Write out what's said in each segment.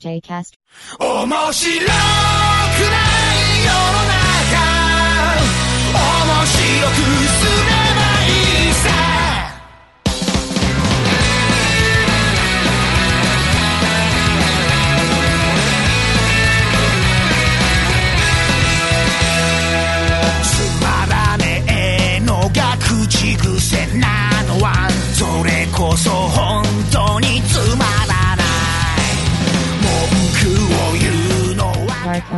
Jcast 面白くない世の中。面白くすれば は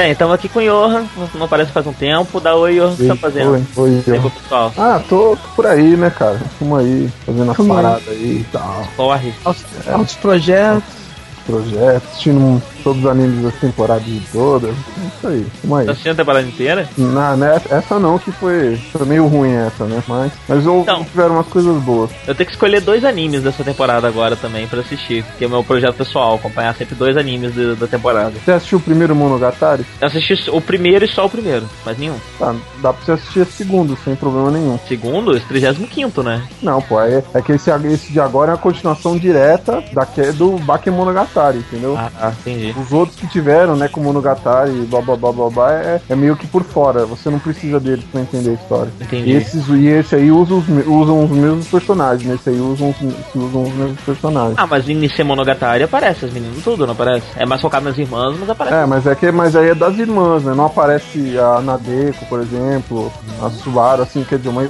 bem, estamos aqui com o Johan. Não aparece faz um tempo. Dá oi, Johan. O que você tá fazendo? Oi, oi, pessoal? Ah, tô, tô por aí, né, cara? Tamo aí, fazendo as paradas aí e tal. Corre. Altos projetos. Projetos, assistindo todos os animes das temporadas todas. É Isso aí, tamo aí. Tá assistindo a temporada inteira? Na, né, essa não, que foi, foi meio ruim essa, né? Mas, mas eu, Então. tiveram umas coisas boas. Eu tenho que escolher dois animes dessa temporada agora também pra assistir. Que é o meu projeto pessoal, acompanhar sempre dois animes de- da temporada. Você assistiu o primeiro Monogatari? Eu assisti o primeiro e só o primeiro, mas nenhum. Tá, dá pra você assistir esse segundo, sem problema nenhum. Segundo, esse 35, né? Não, pô, é, é que esse, esse de agora é a continuação direta daque, do Bakemonogatari, entendeu? Ah, tá, entendi. Os outros que tiveram, né, como Monogatari e blá blá blá blá blá, é, é meio que por fora. Você não precisa deles pra entender a história. Entendi. E, esses, e esse aí usa os, usam os mesmos personagens. Nesse aí usam os, usam os mesmos personagens. Ah, mas em Nisei Monogatari aparece as meninas tudo, não aparece? É mais focado nas irmãs, mas aparece. É, mas é que mas aí é das irmãs, né? Não aparece a Nadeko, por exemplo, a Subaru, assim, quer dizer, uma,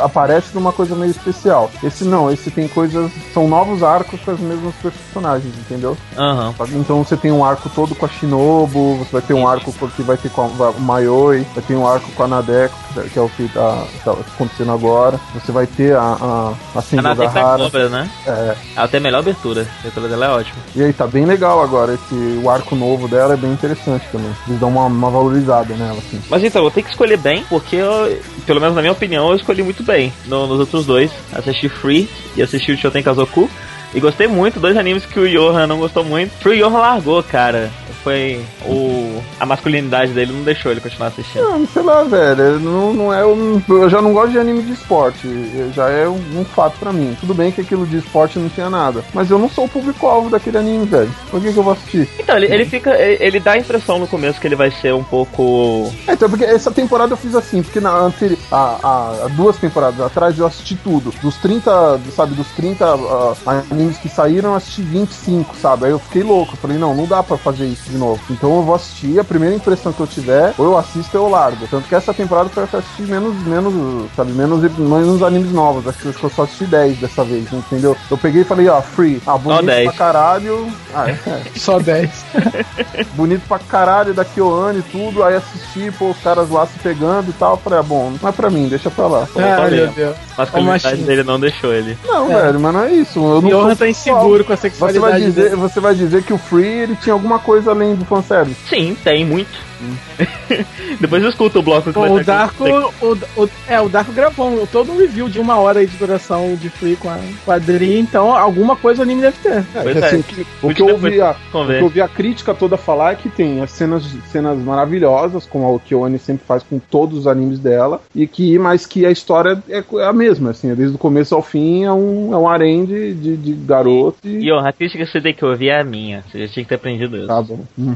aparece numa coisa meio especial. Esse não, esse tem coisas. São novos arcos com as mesmas personagens, entendeu? Aham. Então você tem um arco todo com a Shinobu, você vai ter um arco que vai ter com a, o Mayoi, vai ter um arco com a Nadeko, que é o que tá, tá acontecendo agora. Você vai ter a, a, a da Gahara. cobra, né? É, Ela tem a melhor abertura. A abertura dela é ótima. e aí tá bem legal agora, esse, o arco novo dela é bem interessante também. Eles dão uma, uma valorizada nela, assim. Mas então, eu tenho que escolher bem, porque eu, pelo menos na minha opinião, eu escolhi muito bem no- nos outros dois. Assisti Free e assisti o Shoten Kazoku. E gostei muito, dois animes que o Johan não gostou muito. Free o Johan largou, cara. Foi o. A masculinidade dele não deixou ele continuar assistindo. Não, sei lá, velho, não, não é um, eu já não gosto de anime de esporte, já é um, um fato pra mim. Tudo bem que aquilo de esporte não tinha nada, mas eu não sou o público-alvo daquele anime, velho. Por que, que eu vou assistir? Então, ele, ele fica. Ele, ele dá a impressão no começo que ele vai ser um pouco. É, então, porque essa temporada eu fiz assim, porque na anteri- há, há- há duas temporadas atrás eu assisti tudo. Dos 30, sabe, dos 30 ah, animes que saíram, eu assisti 25, sabe? Aí eu fiquei louco, eu falei, não, não dá pra fazer isso de novo. Então eu vou assistir, a primeira impressão que eu tiver, ou eu assisto ou eu largo. Tanto que essa temporada foi assistir menos, menos, sabe, menos, menos animes novos. Acho que acho que eu só assisti 10 dessa vez, entendeu? Eu peguei e falei, ó, free. Ah, bonito 10. pra caralho. Ah, é. Só 10. bonito pra caralho da Kyoane e tudo, aí assisti, pô, os caras lá se pegando e tal, falei, ah, bom, não é pra mim, deixa pra lá. Vendo? meu Deus. A masculinidade dele não deixou ele. Não, É. velho, mas não é isso, eu não Johan sou tá inseguro com a Você vai, sexualidade dizer, dele. você vai dizer que o Free ele tinha alguma coisa além do fanservice. Sim, tem muito. Depois eu escuto o bloco que Pô, vai o ter- Darko, o, o- é, o Darko gravou um- todo um review de uma hora aí de duração de Free com a, com a Dri, então alguma coisa o anime deve ter. Pois assim, é. o que, o Muito que eu ouvi a, o que eu ouvi a crítica toda falar é que tem as cenas, cenas maravilhosas, como a Kyoane sempre faz com todos os animes dela, e que, mas que a história é a mesma, assim, desde o começo ao fim é um, é um harém de, de, de garoto e. E ó, a crítica que você tem que ouvir é a minha. Você já tinha que ter aprendido isso. Tá bom. Uhum.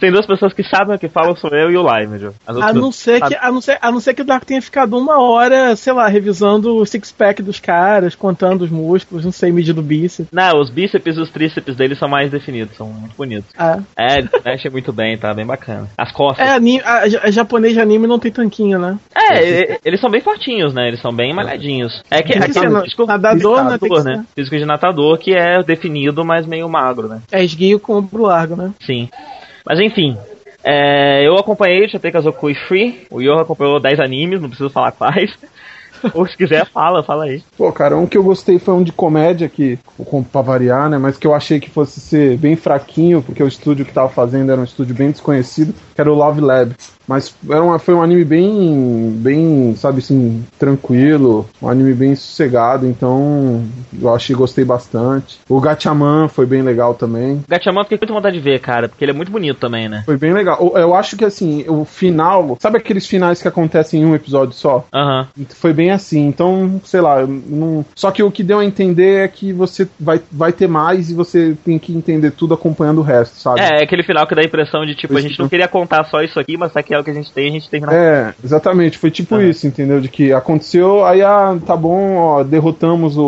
Tem duas pessoas que sabem o que falam, sou eu e o Lime, Joe. As A não, ser que, a, não ser, a não ser que o Darko tenha ficado uma hora, sei lá, revisando o six-pack dos caras, contando os músculos, não sei, medindo o bíceps. Não, os bíceps e os tríceps deles são mais definidos, são muito bonitos. Ah. É, mexe muito bem, tá? Bem bacana. As costas. É, anime, a, a japonês de anime não tem tanquinho, né? É, e- eles são bem fortinhos, né? Eles são bem malhadinhos. É que que aquele na- físico, nadador, né? Que ser. né? Físico de natador que é definido, mas meio magro, né? É esguio com ombro largo, né? Sim. Mas enfim. É, eu acompanhei o Chate Kazoku e Free. O Yoha acompanhou 10 animes, não preciso falar quais. Ou se quiser, fala, fala aí. Pô, cara, um que eu gostei foi um de comédia, que, pra variar, né? Mas que eu achei que fosse ser bem fraquinho, porque o estúdio que tava fazendo era um estúdio bem desconhecido, que era o Love Lab. Mas era uma, foi um anime bem, bem, sabe assim, tranquilo, um anime bem sossegado, então eu achei, gostei bastante. O Gatchaman foi bem legal também. Gatchaman, fiquei com muita vontade de ver, cara, porque ele é muito bonito também, né? Foi bem legal. Eu- Eu acho que assim, o final. Sabe aqueles finais que acontecem em um episódio só? Aham. Foi bem assim. Então, sei lá, não. Só que o que deu a entender é que você vai, vai ter mais e você tem que entender tudo acompanhando o resto, sabe? É, é aquele final que dá a impressão de, tipo, a gente não queria contar só isso aqui, mas tá que é o que a gente tem, a gente tem que É, exatamente, foi tipo Aham. isso, entendeu? De que aconteceu, aí ah, tá bom, ó, derrotamos o,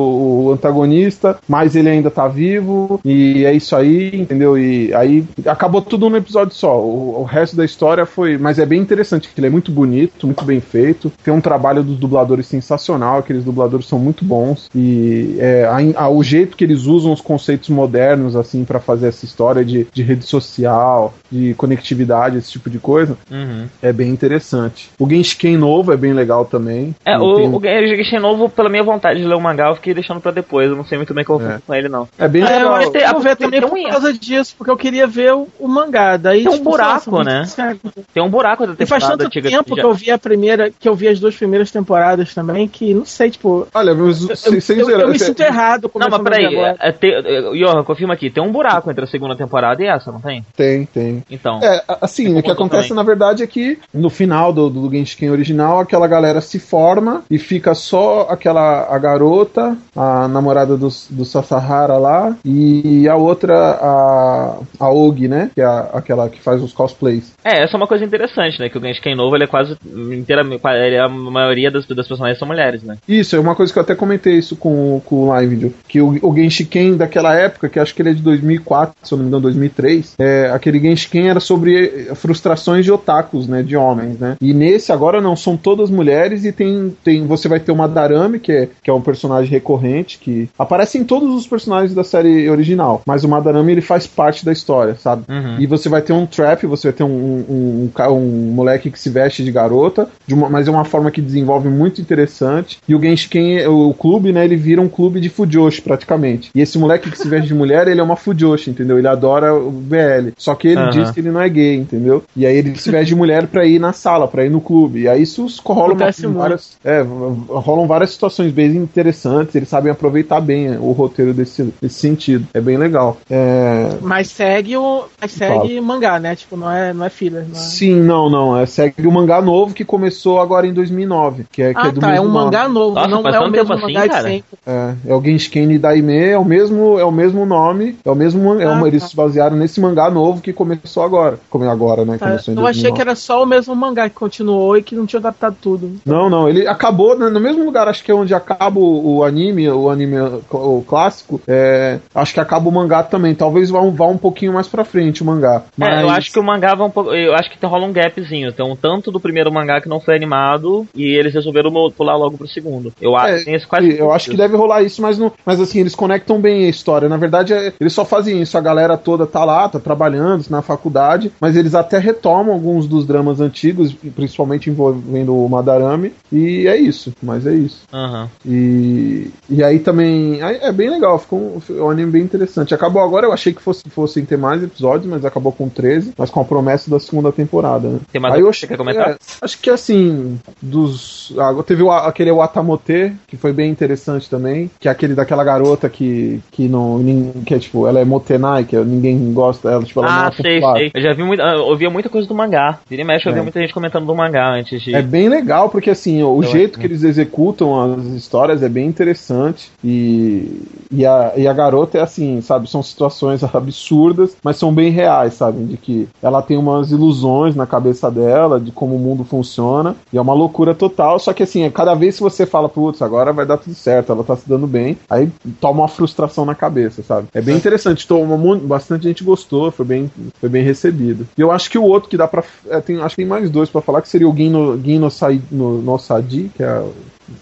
o antagonista, mas ele ainda tá vivo, e é isso aí, entendeu? E aí acabou tudo num episódio só. O, o resto da história foi. Mas é bem interessante, porque ele é muito bonito, muito bem feito. Tem um trabalho dos dubladores sensacional, aqueles dubladores são muito bons. E é, a- a- o jeito que eles usam os conceitos modernos, assim, pra fazer essa história de, de rede social, de conectividade, esse tipo de coisa. Uhum. É bem interessante. O Genshin novo é bem legal também. É, o, o Genshin novo, pela minha vontade de ler o mangá, eu fiquei deixando pra depois. Eu não sei muito bem o que eu vou É. fazer com ele, não. é bem É, eu legal. Tem- eu vou ver também por um- causa disso, porque eu queria ver o, o mangá. Daí, Tem um tipo, buraco, nossa, né? Tem um buraco da E faz temporada tanto antiga. tempo já- que eu vi a primeira, que eu vi as duas primeiras temporadas também, que não sei, tipo. Olha, mas Eu, sem, eu- eu me cê- sinto errado Não, mas peraí, é, é, é, Johan, confirma aqui, tem um buraco entre a segunda temporada e essa, não tem? Tem, tem. Então. É, assim, o que acontece também. na verdade é que no final do, do Genshin original, aquela galera se forma e fica só aquela a garota, a namorada do, do Sasahara lá, e a outra, a, a Og, né? Que é a- aquela que faz os cosplays. É, essa é uma coisa interessante, né? Que o Genshin novo, ele é quase inteiramente. é a maioria das, das personagens são mulheres, né? Isso, é uma coisa que eu até comentei isso com, com o Live que o, o Genshiken daquela época, que acho que ele é de 2004, se eu não me engano, 2003, é, aquele Genshiken era sobre frustrações de otakus, né, de homens, né? E nesse agora não, são todas mulheres e tem, tem você vai ter uma Darame, que é, que é um personagem recorrente, que aparece em todos os personagens da série original, mas o Madarame ele faz parte da história, sabe? Uhum. E você vai ter um trap, você vai ter um, um, um, um moleque que se veste de garota, de uma- mas é uma forma que desenvolve muito interessante. E o Genshiken, o clube, né, ele vira um clube de Fujoshi praticamente. E esse moleque que se veste de mulher, ele é uma Fujoshi, entendeu? Ele adora o BL. Só que ele Aham. diz que ele não é gay, entendeu? E aí ele se veste de mulher pra ir na sala, pra ir no clube. E aí isso rola uma, Acontece várias, é, rolam várias situações bem interessantes. Eles sabem aproveitar bem o roteiro desse, desse sentido. É bem legal. É, Mas segue o. Mas segue mangá, né? Tipo, não é, não é filler. Não é... Sim, não, não. É, segue o mangá novo que começou agora em 2009. Que é, que Ah, é do tá. É mesmo um nome. mangá novo, Nossa, não é o mesmo tempo mangá assim, de cara? sempre. É, é o Genshin Daime, é o mesmo, é o mesmo nome, é o mesmo, é Ah, uma, eles tá. se basearam nesse mangá novo que começou agora, como é agora, né? Tá, Começou em eu achei 2009. que era só o mesmo mangá que continuou e que não tinha adaptado tudo. Não, não, ele acabou né, no mesmo lugar, acho que é onde acaba o, o anime, o anime o clássico, é, acho que acaba o mangá também, talvez vá um, vá um pouquinho mais pra frente o mangá. É, eu Mas- acho que o mangá vai um pouco. Eu acho que tem- rola um gapzinho. Tem um tanto do primeiro mangá que não foi animado e eles resolveram pular logo pro segundo. Eu acho É, que tem esse quase. Eu acho que deve rolar isso, mas, não, mas assim, eles conectam bem a história. Na verdade, é- eles só fazem isso. A galera toda tá lá, tá trabalhando na faculdade, mas eles até retomam alguns dos dramas antigos, principalmente envolvendo o Madarame, e é isso. Mas é isso. Aham. E, e aí também. aí É bem legal, ficou um, um anime bem interessante. Acabou agora, eu achei que fosse, fossem ter mais episódios, mas acabou com 13, mas com a promessa da segunda temporada, né? Tem mais Aí eu que você quer comentar? é, acho que assim, dos. ah, teve o, aquele Watamote, que foi bem interessante também, que é aquele daquela garota que, que não. que é tipo, ela é Motenai, que ninguém gosta dela, tipo, ela não Ah, é sei, popular. sei. Eu já vi muita, eu ouvia muita coisa do mangá. Vira e mexe, eu É. ouvia muita gente comentando do mangá antes de. É bem legal, porque assim, o Eu jeito acho. que eles executam as histórias é bem interessante. E, e, a, e a garota é assim, sabe? São situações absurdas, mas são bem reais, sabe? De que ela tem umas ilusões na cabeça dela, de como o mundo funciona. E é uma loucura total. Só que assim, cada vez que você fala, putz, agora vai dar tudo certo, ela tá se dando bem, aí toma uma frustração na cabeça, sabe? É bem interessante. Toma, bastante gente gostou, foi bem, foi bem recebido. E eu acho que o outro que dá pra. É, tem, acho que tem mais dois pra falar, que seria o Gino, Gino Sai, no, no Sadi, que é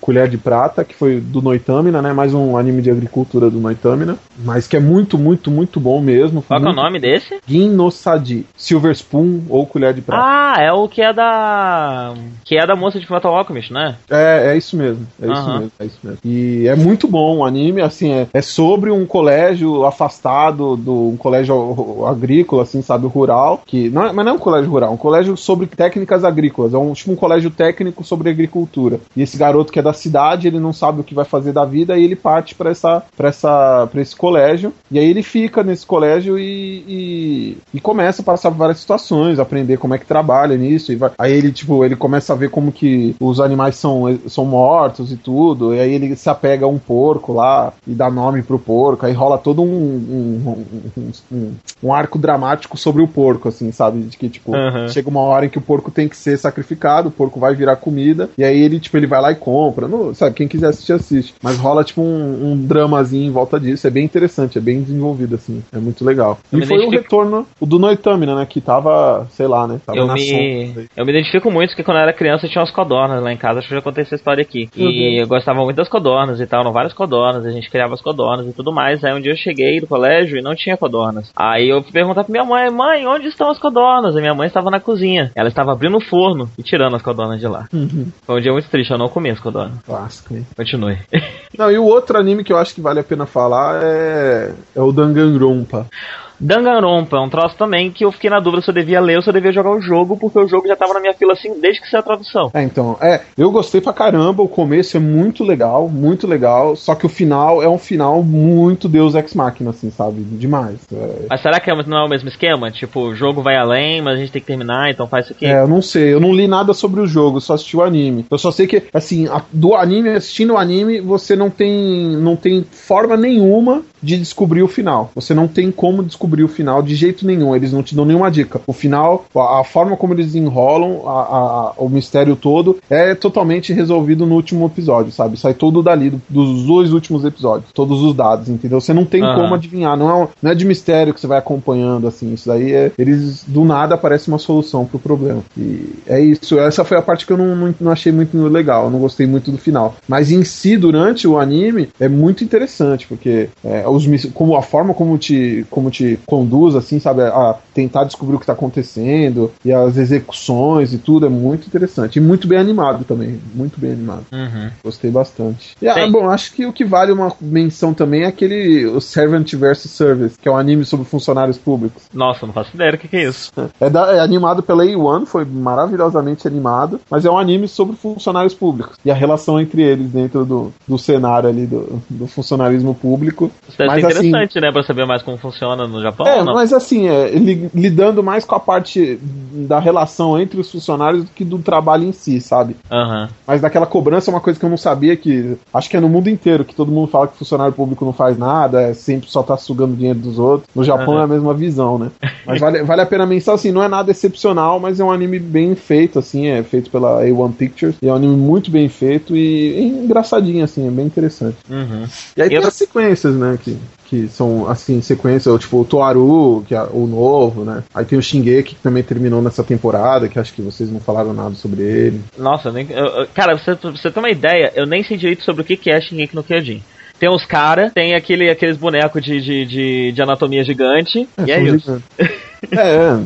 Colher de Prata, que foi do Noitamina, né? Mais um anime de agricultura do Noitamina. Mas que é muito, muito, muito bom mesmo. Qual que é o muito... nome desse? Gin no Sadi. Silver Spoon ou Colher de Prata. Ah, é o que é da. Que é da moça de Metal Alchemist, né? É, é isso mesmo. É isso Aham. mesmo. É isso mesmo. E é muito bom o anime, assim, é, é sobre um colégio afastado do um colégio agrícola, assim, sabe, rural, que não é, mas não é um colégio rural, é um colégio sobre técnicas agrícolas, é um tipo um colégio técnico sobre agricultura. E esse garoto que é da cidade, ele não sabe o que vai fazer da vida e ele parte para essa para essa esse colégio e aí ele fica nesse colégio e, e, e começa a passar várias situações, aprender como é que trabalha nisso e vai, aí ele tipo ele começa a ver como que os animais são são mortos e tudo e aí ele se apega a um porco lá e dá nome pro porco aí rola todo um um, um, um- um arco dramático sobre o porco assim sabe de que tipo Aham. chega uma hora em que o porco tem que ser sacrificado, o porco vai virar comida, e aí ele, tipo, ele vai lá e compra. Não, sabe, quem quiser assistir, assiste. Mas rola, tipo, um, um dramazinho em volta disso. É bem interessante, é bem desenvolvido, assim. É muito legal. Eu e foi o identifico- retorno, o do Noitamina, né? Que tava, sei lá, né? Tava Eu na me, sombra. eu me identifico muito porque quando eu era criança eu tinha umas codornas lá em casa, acho que já contei essa história aqui. E Uhum. eu gostava muito das codornas e tal, eram várias codornas, a gente criava as codornas e tudo mais. Aí um dia eu cheguei do colégio e não tinha codornas. Aí eu fui perguntar pra minha mãe, mãe, onde estão as codornas? A minha mãe estava na cozinha. Ela estava abrindo o forno e tirando as codornas de lá. Uhum. Foi um dia muito triste, eu não comi as codornas. Clássico, hein? Continue. Não, e o outro anime que eu acho que vale a pena falar é, é o Danganronpa. Danganronpa é um troço também que eu fiquei na dúvida se eu devia ler ou se eu devia jogar o jogo, porque o jogo já tava na minha fila assim desde que saiu a tradução. É, então, é, eu gostei pra caramba, o começo é muito legal, muito legal, só que o final é um final muito Deus Ex Machina, assim, sabe? Demais. É, Mas será que é- não é o mesmo esquema? Tipo, o jogo vai além, mas a gente tem que terminar, então faz isso aqui. É, eu não sei, eu não li nada sobre o jogo, só assisti o anime. Eu só sei que, assim, a- do anime, assistindo o anime, você não tem, não tem forma nenhuma de descobrir o final. Você não tem como descobrir o final de jeito nenhum, eles não te dão nenhuma dica. O final, a, a forma como eles enrolam a- a- o mistério todo é totalmente resolvido no último episódio, sabe? Sai todo dali, do- dos dois últimos episódios, todos os dados, entendeu? Você não tem como adivinhar, não é, não é de mistério que você vai acompanhando, assim, isso daí é, eles, do nada, aparece uma solução pro problema. E é isso, essa foi a parte que eu não, não, não achei muito legal, eu não gostei muito do final. Mas em si, durante o anime, é muito interessante, porque é, os, como a forma como te, como te conduz, assim, sabe, a tentar descobrir o que tá acontecendo, e as execuções e tudo, é muito interessante. E muito bem animado também, muito bem animado. Uhum. Gostei bastante. E, ah, bom, acho que o que vale uma menção também é aquele o Servant vs Service, que é um anime sobre funcionários públicos. Nossa, não faço ideia do que, que é isso. É, da- é animado pela A1, foi maravilhosamente animado, mas é um anime sobre funcionários públicos e a relação entre eles dentro do, do cenário ali do, do funcionarismo público. Isso deve Mas, assim, interessante, né? Pra saber mais como funciona no Japão É, mas assim, é, li- lidando mais com a parte da relação entre os funcionários do que do trabalho em si, sabe? Aham. Mas daquela cobrança é uma coisa que eu não sabia que. Acho que é no mundo inteiro, que todo mundo fala que funcionário público não faz nada, é sempre só tá sugando dinheiro dos outros. No Japão Aham. é a mesma visão, né? Mas vale, vale a pena mencionar assim, não é nada excepcional, mas é um anime bem feito, assim, é feito pela A1 Pictures. E é um anime muito bem feito e, e engraçadinho, assim, é bem interessante. Uhum. E aí E tem outra- as sequências, né? Que, que são, assim, sequências, tipo o Toaru, que é o novo, né? Aí tem o Shingeki, que também terminou nessa temporada, que acho que vocês não falaram nada sobre ele. Nossa, nem, eu- cara, pra você, você ter uma ideia, eu nem sei direito sobre o que que é Shingeki no Kyojin. Tem os caras, tem aquele, aqueles bonecos de, de, de, de anatomia gigante, e é isso. É, é.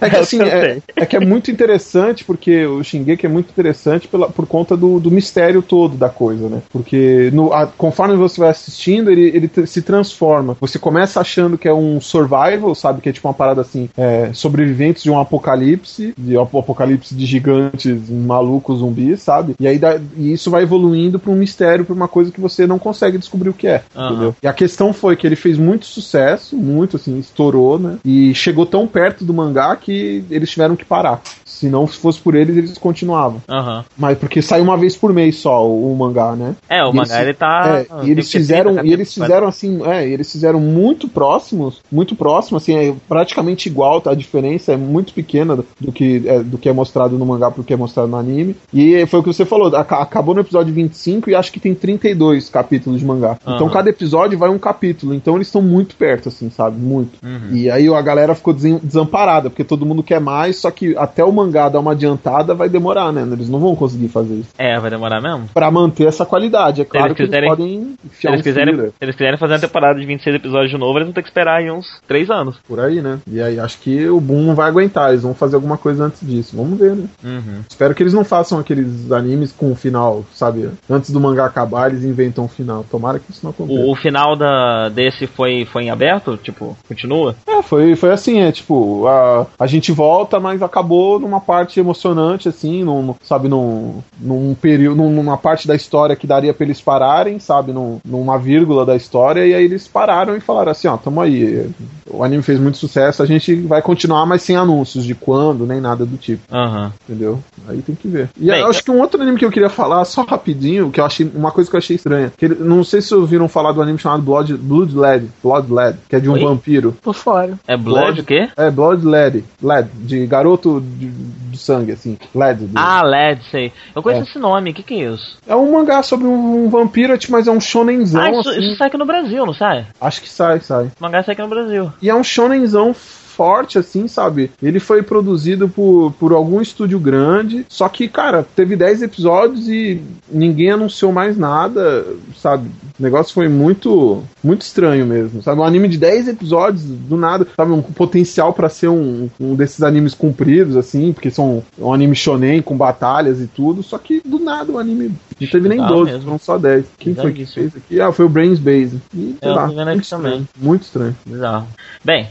É que É assim, é, é que é muito interessante, porque o Shingeki é muito interessante pela, por conta do, do mistério todo da coisa, né? Porque no, a- conforme você vai assistindo, ele, ele se transforma. Você começa achando que é um survival, sabe? Que é tipo uma parada assim, é, sobreviventes de um apocalipse, de um apocalipse de gigantes, malucos, zumbis, sabe? E aí dá- e isso vai evoluindo pra um mistério, pra uma coisa que você não consegue descobrir o que é, Aham. entendeu? E a questão foi que ele fez muito sucesso, muito assim, estourou, né? E chegou tão perto do mangá que eles tiveram que parar. Se não fosse por eles, eles continuavam. Aham. Mas porque sai uma vez por mês só o, o mangá, né? É, o mangá ele tá. É, e eles fizeram, 30 e eles fizeram assim, é, eles fizeram muito próximos, muito próximo, assim, é praticamente igual, tá? A diferença é muito pequena do- que é, do que é mostrado no mangá pro que é mostrado no anime. E foi o que você falou, aca- acabou no episódio 25 e acho que tem 32 capítulos de mangá. Então Aham. cada episódio vai um capítulo, então eles estão muito perto, assim, sabe? Muito. Uhum. E aí a galera ficou desamparada, porque porque todo mundo quer mais, só que até o mangá dar uma adiantada vai demorar, né? Eles não vão conseguir fazer isso. É, vai demorar mesmo? Pra manter essa qualidade. É claro eles que quiserem- eles podem Se enfiar eles, um quiserem, se eles quiserem fazer uma temporada de 26 episódios de novo, eles vão ter que esperar aí uns 3 anos. por aí, né? E aí acho que o Boom não vai aguentar, eles vão fazer alguma coisa antes disso. Vamos ver, né? Uhum. Espero que eles não façam aqueles animes com o final, sabe? Antes do mangá acabar, eles inventam um final. Tomara que isso não aconteça. O, o final da, desse foi, foi em aberto? Tipo, continua? É, foi, foi assim, é tipo, a, a gente volta, mas acabou numa parte emocionante, assim, num, sabe, num, num período, num- numa parte da história que daria pra eles pararem, sabe, num, numa vírgula da história, e aí eles pararam e falaram assim, ó, tamo aí, o anime fez muito sucesso, a gente vai continuar, mas sem anúncios de quando, nem nada do tipo, Aham. entendeu? Aí tem que ver. E Bem, eu acho que um outro anime que eu queria falar, só rapidinho, que eu achei, uma coisa que eu achei estranha, que ele- não sei se vocês ouviram falar do anime chamado Blood, Blood Led, Blood Led, que é de um Oi? vampiro. Por fora. É Blood o quê? É, Blood LED. LED, de garoto de, de sangue, assim. LED. de- Ah, LED, sei. Eu conheço É. esse nome, o que, que é isso? É um mangá sobre um, um vampiro, tipo, mas é um shonenzão, ah, isso, assim. isso sai aqui no Brasil, não sai? Acho que sai, sai. O mangá sai aqui no Brasil. E é um shonenzão forte, assim, sabe? Ele foi produzido por, por algum estúdio grande, só que, cara, teve 10 episódios e ninguém anunciou mais nada, sabe? O negócio foi muito, muito estranho mesmo, sabe? Um anime de 10 episódios, do nada, sabe? Um potencial pra ser um, um desses animes compridos, assim, porque são um anime shonen com batalhas e tudo, só que do nada o anime não teve nem Legal 12, mesmo. foram só 10. Quem foi que Bizarríssimo. fez aqui? Ah, foi o Brains Base. E, Eu lá, tô vendo aqui muito estranho, também. muito estranho. Bizarro. Bem,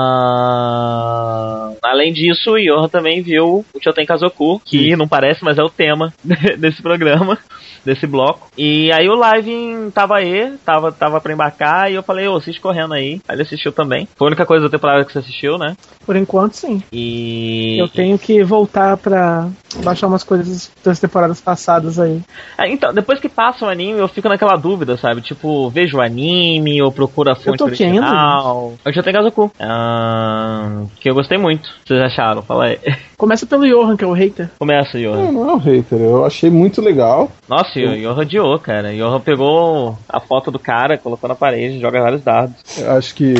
ah, além disso, o Yoha também viu o Choten Kazoku, que não parece, mas é o tema desse programa, desse bloco. E aí o live tava aí, tava, tava pra embarcar, e eu falei, ô, assiste correndo aí. Aí ele assistiu também. Foi a única coisa da temporada que você assistiu, né? Por enquanto, sim. E. Eu tenho que voltar pra baixar umas coisas das temporadas passadas aí. Ah, então, depois que passa o anime, eu fico naquela dúvida, sabe? Tipo, vejo o anime ou procuro a fonte tô aqui ainda, original. Eu já tenho Kazoku. Ah, que eu gostei muito. Vocês acharam? Fala aí. Começa pelo Johan, que é o hater. Começa, Yoha. Não, não é um hater, eu achei muito legal. Nossa, o Yoha odiou, cara. Yoha pegou a foto do cara, colocou na parede, joga vários dados. Eu acho que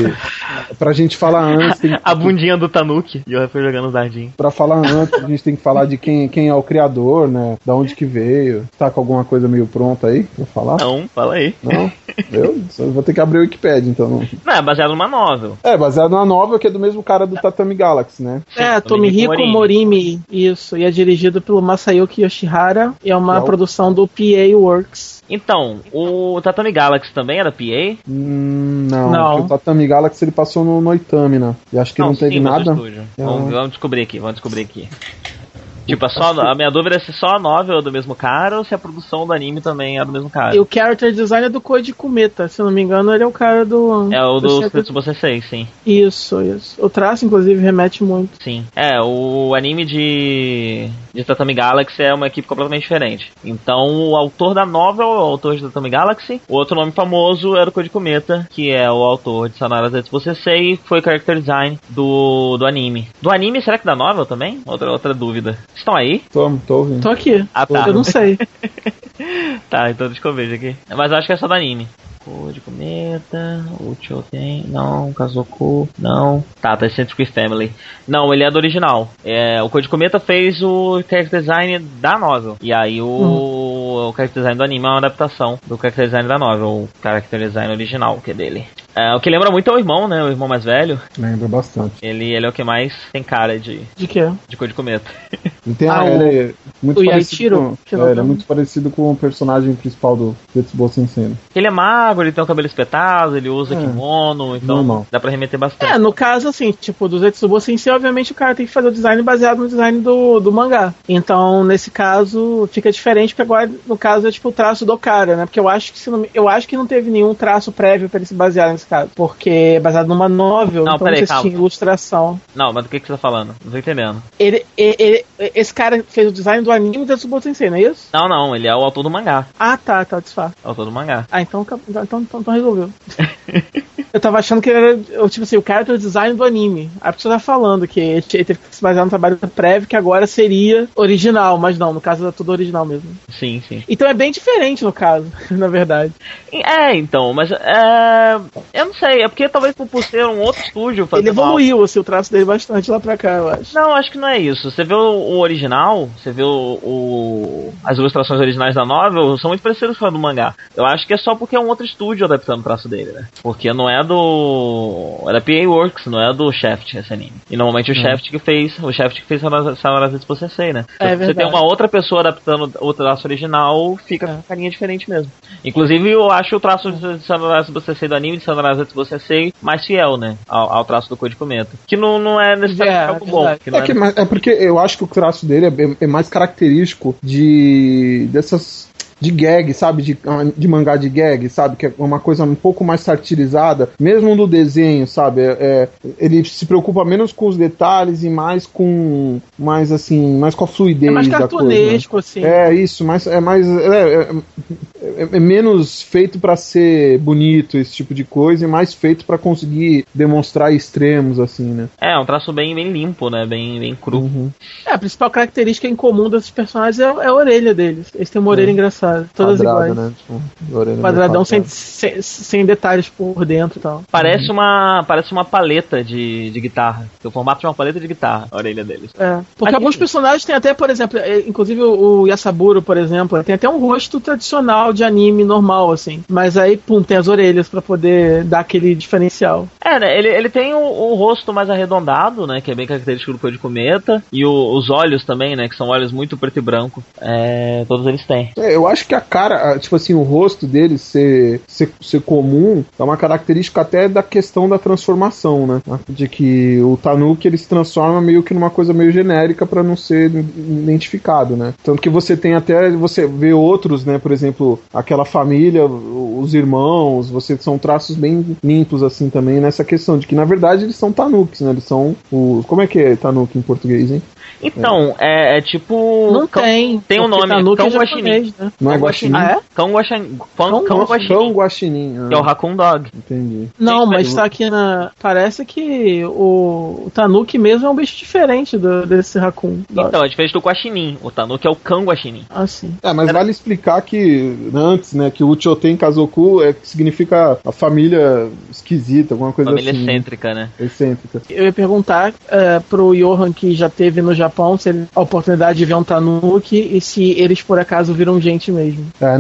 pra gente falar antes, tem, A bundinha do Tanuki. Yoha foi jogando os dardinhos. pra falar antes, a gente tem que falar de quem, quem é o criador, né? Da onde que veio. Tá com alguma coisa meio pronta aí pra falar? Não, fala aí. Não? Eu só vou ter que abrir o Wikipedia, então. Não. Não, é baseado numa novel. É, baseado na novel que é do mesmo cara do Tatami Galaxy, né? É, Tomihiko Tomihiko Morimi. Morimi. Isso. E é dirigido pelo Masayuki Yoshihara. E é uma Legal. produção do PA Works. Então, o Tatami Galaxy também era PA? Hum, não, Não. porque o Tatami Galaxy ele passou no Noitami, né? E acho que não, teve sim, nada. É. Vamos, vamos descobrir aqui, vamos descobrir aqui. Tipo, é só, a minha dúvida é se só a novel é do mesmo cara ou se a produção do anime também é do mesmo cara. E o character design é do Koji Kumeta. Se não me engano, ele é o cara do. É o do chefe- Tsubasa 6, sim. Isso, isso. O traço, inclusive, remete muito. Sim. É, o anime de, de Tatami Galaxy é uma equipe completamente diferente. Então, o autor da novel é o autor de Tatami Galaxy. O outro nome famoso era o Koji Kometa, que é o autor de Sanara Zetsu Sensei, foi o character design do, do anime. Do anime, será que da novel também? Outra, outra dúvida. Estão aí? Tô, tô ouvindo. Tô aqui. Ah, tá. Eu não sei. Tá, então deixa eu vejo aqui. Mas acho que é só do anime. Code Cometa, o Choten, não, Kazoku, não. Tá, tá Eccentric Family. Não, ele é do original. É, o Code Cometa fez o character design da novel. E aí o, o character design do anime é uma adaptação do character design da novel, o character design original, que é dele. É, o que lembra muito é o irmão, né? O irmão mais velho. Lembra bastante. Ele, ele é o que mais tem cara de, De quê? de Code Cometa. Ele tem a, Ah, o- ele é muito o parecido com, é, ele é muito parecido com o personagem principal do Tetsubo Sensei. Ele é magro, ele tem o cabelo espetado, ele usa É, kimono, então normal. dá pra remeter bastante. É, no caso, assim, tipo, do Zetsubo Sensei, obviamente o cara tem que fazer o design baseado no design do, do mangá. Então, nesse caso, fica diferente, porque agora, no caso, é tipo o traço do cara, né? Porque eu acho que se não, me- eu acho que não teve nenhum traço prévio pra ele se basear nesse caso. Porque é baseado numa novel, Não, então peraí, não tinha ilustração. Não, mas do que, que você tá falando? Não tô entendendo. Ele, ele, ele- esse cara fez o design do anime da Tsubasa Sensei, não é isso? Não, não, ele é o autor do mangá. Ah, tá, tá, desfato. É o autor do mangá. Ah, então, então, então, então resolveu. Eu tava achando que era, eu, tipo assim, o cara tem o design do anime. Aí você tá falando que ele teve que se basear no trabalho prévio, que agora seria original, mas não, no caso é tudo original mesmo. Sim, sim. Então é bem diferente no caso, na verdade. É, então, mas é. Eu não sei, é porque talvez por ser um outro estúdio. Ele evoluiu, assim, o traço dele bastante lá pra cá, eu acho. Não, acho que não é isso. Você vê o, o original, você vê o, o, as ilustrações originais da novel, são muito parecidas com a do mangá. Eu acho que é só porque é um outro estúdio adaptando o traço dele, né? Porque não é do. É da PA Works, não é do Shaft esse anime. E normalmente o hum. Shaft que fez. O Shaft que fez Samurai X Sensei, né? É, você tem uma outra pessoa adaptando o traço original, fica é. com carinha diferente mesmo. Inclusive, eu acho o traço de Samurai X Sensei do anime de Samurai X Sensei mais fiel, né? Ao, ao traço do Code Cometa. Que não, não é necessariamente é, algo bom. É, é, que, é, porque eu acho que o traço dele é, é mais característico de dessas de gag, sabe? De, de mangá de gag, sabe? Que é uma coisa um pouco mais satirizada, mesmo no desenho, sabe? É, é, ele se preocupa menos com os detalhes e mais com. mais assim, mais com a fluidez. É mais cartunesco, assim. É, isso, mas é mais. É, é, é, é menos feito para ser bonito, esse tipo de coisa, e mais feito para conseguir demonstrar extremos, assim, né? É, um traço bem, bem limpo, né? Bem, bem cru. Uhum. É, a principal característica em comum desses personagens é, é a orelha deles. Eles têm uma orelha engraçada todas iguais. Né? Tipo, Quadradão sem, sem, sem, detalhes por dentro e tal. Parece uhum. uma, parece uma paleta de, de guitarra. O formato de uma paleta de guitarra, a orelha deles. É, porque Aqui. alguns personagens têm até, por exemplo, é, inclusive o Yasaburo, por exemplo, tem até um rosto tradicional de anime normal, assim. Mas aí, pum, tem as orelhas para poder dar aquele diferencial. É, né? Ele, ele tem o, o, rosto mais arredondado, né? Que é bem característico do Cor de Cometa. E o, os olhos também, né? Que são olhos muito preto e branco. É, todos eles têm. É, eu acho acho que a cara, tipo assim, o rosto dele ser, ser, ser comum é uma característica até da questão da transformação, né? De que o Tanuki ele se transforma meio que numa coisa meio genérica para não ser identificado, né? Tanto que você tem até, você vê outros, né? Por exemplo, aquela família, os irmãos, você são traços bem limpos assim também nessa questão de que na verdade eles são Tanukis, né? Eles são o. Como é que é Tanuki em português, hein? Então, é, é tipo. Não cão, tem. Tem um nome, Tanuki Cão é Guaxinim. Né? Não é Guaxinim? Ah, é? Cão Guaxinim. Cão, cão Guaxinim. Cão Guaxinim. Ah. Que é o Raccoon Dog. Entendi. Não, mas tá aqui na. Parece que o, o Tanuki mesmo é um bicho diferente do, desse Raccoon. Dog. Então, é diferente do Guaxinim. O Tanuki é o Cão Guaxinim. Ah, sim. É, mas Era... vale explicar que antes, né, que o Uchoten Kazoku é, significa a família esquisita, alguma coisa família assim. Família excêntrica, né? Excêntrica. Eu ia perguntar uh, pro Johan que já teve no Japão se ele oportunidade de ver um Tanuki e se eles por acaso viram gente mesmo. É,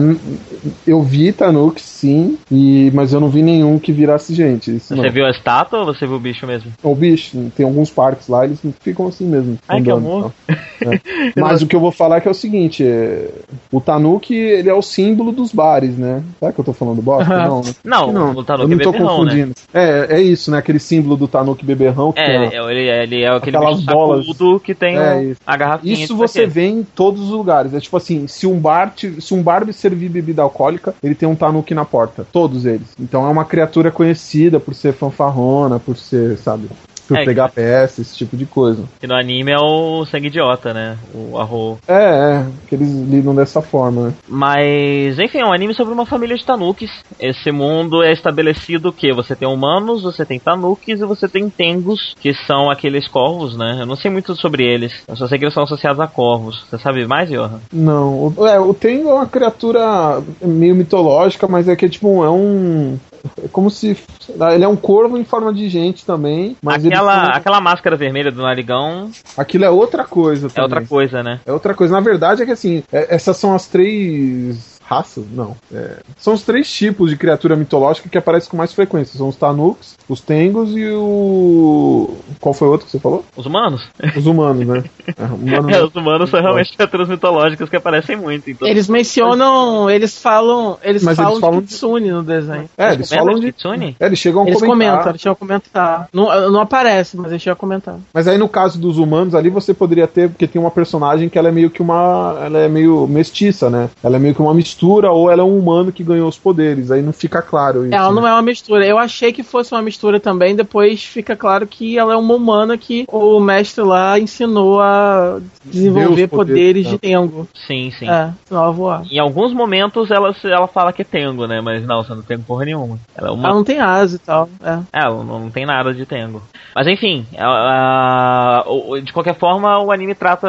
eu vi Tanuki sim, e, mas eu não vi nenhum que virasse gente. você não. viu a estátua ou você viu o bicho mesmo? O bicho, tem alguns parques lá, eles ficam assim mesmo. Ai, que amor. É. Mas o que eu vou falar é que é o seguinte: é, o Tanuki ele é o símbolo dos bares, né? Será que eu tô falando bosta? Não, né? não, não, o Tanuki eu não tô beberrão, né? confundindo. Né? É, é isso, né? Aquele símbolo do Tanuki beberrão. Que é, é, ele, ele é aquele bicho bolas que tem é, a garrafinha. Isso você vê em todos os lugares. É tipo assim, se um bar, se um bar servir bebida alcoólica, ele tem um tanuki na porta. Todos eles. Então é uma criatura conhecida por ser fanfarrona, por ser, sabe, por é, pegar que... peça, esse tipo de coisa. E no anime é o sangue idiota, né? O arro. É, é, que eles lidam dessa forma, né? Mas, enfim, é um anime sobre uma família de tanukis. Esse mundo é estabelecido que você tem humanos, você tem tanukis e você tem tengus, que são aqueles corvos, né? Eu não sei muito sobre eles. Eu só sei que eles são associados a corvos. Você sabe mais, Johan? Não. O, é, o tengu é uma criatura meio mitológica, mas é que tipo, é um é como se. Ele é um corvo em forma de gente também. Mas aquela, ele... aquela máscara vermelha do narigão. Aquilo é outra coisa também. É outra coisa, né? É outra coisa. Na verdade é que assim, é, essas são as três raças? Não. É, são os três tipos de criatura mitológica que aparecem com mais frequência. São os Tanuks, os Tengos e o. Qual foi o outro que você falou? Os humanos. Os humanos, né? É, humanos, é, os humanos são realmente criaturas mitológicas que aparecem muito. Então... Eles mencionam, eles falam. Eles Mas falam, eles falam de Kitsune no desenho. É, eles, falam de. Kitsune? É, eles chegam a eles comentar. comentam, eles chegam a comentar. Não, não aparece, mas eles chegam a comentar. Mas aí no caso dos humanos ali você poderia ter, porque tem uma personagem que ela é meio que uma. Ela é meio mestiça, né? Ela é meio que uma mistura ou ela é um humano que ganhou os poderes. Aí não fica claro isso. Ela não né? é uma mistura. Eu achei que fosse uma mistura também, depois fica claro que ela é um alma humana que o mestre lá ensinou a desenvolver poderes é. de Tengo. Sim, sim. É, ensinou a voar. Em alguns momentos ela, ela fala que é Tengo, né? Mas não, você não tem porra nenhuma. Ela é uma Ela não tem asa e tal. É. É, não, não tem nada de Tengo. Mas enfim, a- a- o- de qualquer forma, o anime trata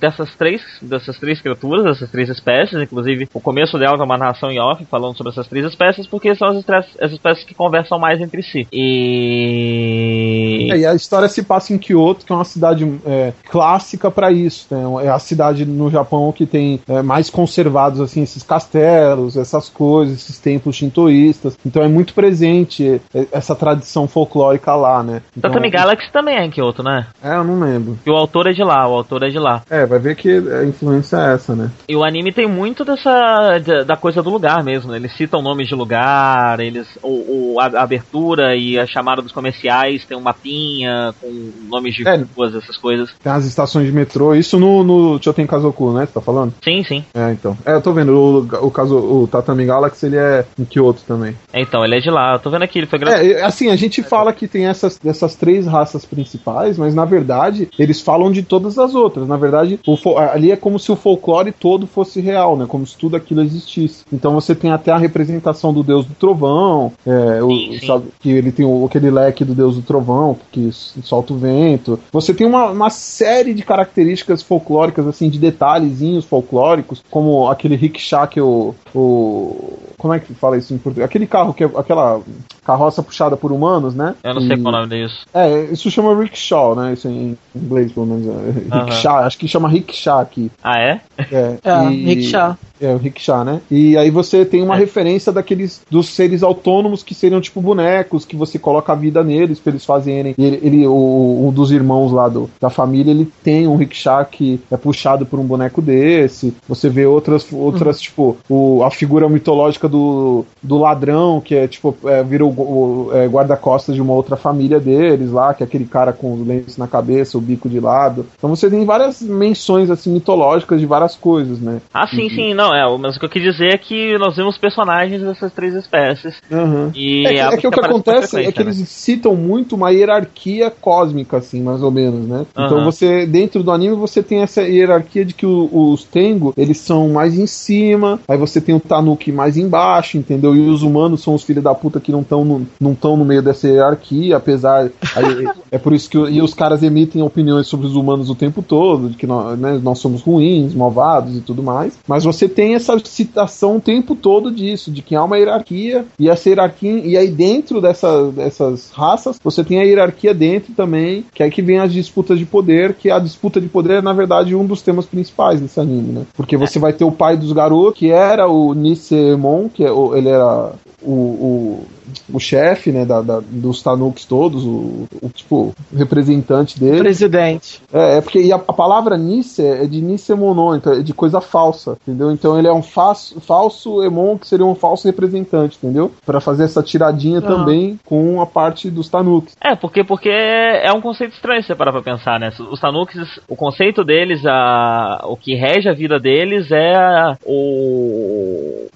dessas três, dessas três criaturas, dessas três espécies. Inclusive, o começo dela é uma narração em off falando sobre essas três espécies, porque são as, estres- as espécies que conversam mais entre si. E. É, e a história se passa em Kyoto, que é uma cidade é, clássica para isso. Né? É a cidade no Japão que tem é, mais conservados assim esses castelos, essas coisas, esses templos shintoístas. Então é muito presente é, essa tradição folclórica lá, né? Então, Tatami Galaxy também é em Kyoto, né? É, eu não lembro. E o autor é de lá, o autor é de lá. É, vai ver que a influência é essa, né? E o anime tem muito dessa da, da coisa do lugar mesmo. né? Eles citam nomes de lugar, eles o, o- a, a abertura e a chamada dos comerciais tem um mapinha com nomes de É. ruas, essas coisas. Tem as estações de metrô, isso no, no Choten Kazoku, né? Você tá falando? Sim, sim. É, então. É, eu tô vendo, o, o caso, o Tatami Galaxy, ele é em Kyoto também. Então, ele é de lá. Eu tô vendo aqui, ele foi gravado. É, assim, a gente fala que tem essas, essas três raças principais, mas na verdade eles falam de todas as outras. Na verdade, o ali é como se o folclore todo fosse real, né? Como se tudo aquilo existisse. Então você tem até a representação do deus do trovão, é, o- Sim, sabe, que ele tem o- aquele leque do deus do trovão, que solta o vento. Você tem uma, uma série de características folclóricas, assim, de detalhezinhos folclóricos, como aquele rickshaw que o. o como é que fala isso em português? Aquele carro que é aquela carroça puxada por humanos, né? Eu não sei E- qual é o nome disso. É, isso chama rickshaw, né? Isso em inglês, pelo menos. É, rickshaw, acho que chama rickshaw aqui. Ah, é? É, É, e- rickshaw. É, o rickshaw, né? E aí você tem uma É. referência daqueles dos seres autônomos que seriam tipo bonecos, que você coloca a vida neles pra eles fazerem. E ele, ele- o, um dos irmãos lá do, da família, ele tem um rickshaw que é puxado por um boneco desse. Você vê outras, outras tipo, o, a figura mitológica do, do ladrão, que é tipo, é, vira o, é, guarda-costas de uma outra família deles lá, que é aquele cara com os lenços na cabeça, o bico de lado. Então você tem várias menções assim mitológicas de várias coisas, né? Ah, sim, sim, não, é. Mas o que eu quis dizer é que nós vemos personagens dessas três espécies. Uhum. E É que, é que o que aparece com acontece é que né? eles citam muito uma hierarquia cósmica, assim, mais ou menos, né? Então Aham. você, dentro do anime, você tem essa hierarquia de que o- os Tengu, eles são mais em cima, aí você tem o Tanuki mais embaixo, entendeu? E os humanos são os filhos da puta que não estão no, não tão no meio dessa hierarquia, apesar... aí, é por isso que... o- E os caras emitem opiniões sobre os humanos o tempo todo, de que nós, né, nós somos ruins, malvados e tudo mais. Mas você tem essa citação o tempo todo disso, de que há uma hierarquia, e essa hierarquia, e aí dentro dessa, dessas raças, você tem a hierarquia dentro também, que é que vem as disputas de poder, que a disputa de poder é, na verdade, um dos temas principais desse anime, né? Porque você vai ter o pai dos garotos, que era o Nisemon, que é ele era o, o, o chefe, né, da, da- dos Tanuks todos, o, o, tipo, representante dele. Presidente. É, é porque a, a palavra Nisse é de Nissemonon, então é de coisa falsa, entendeu? Então ele é um falso, falso Emon que seria um falso representante, entendeu? Pra fazer essa tiradinha Ah. também com a parte dos Tanuks. É, porque, porque é um conceito estranho se você parar pra pensar, né? Os Tanuks, o conceito deles, a, o que rege a vida deles é a- o.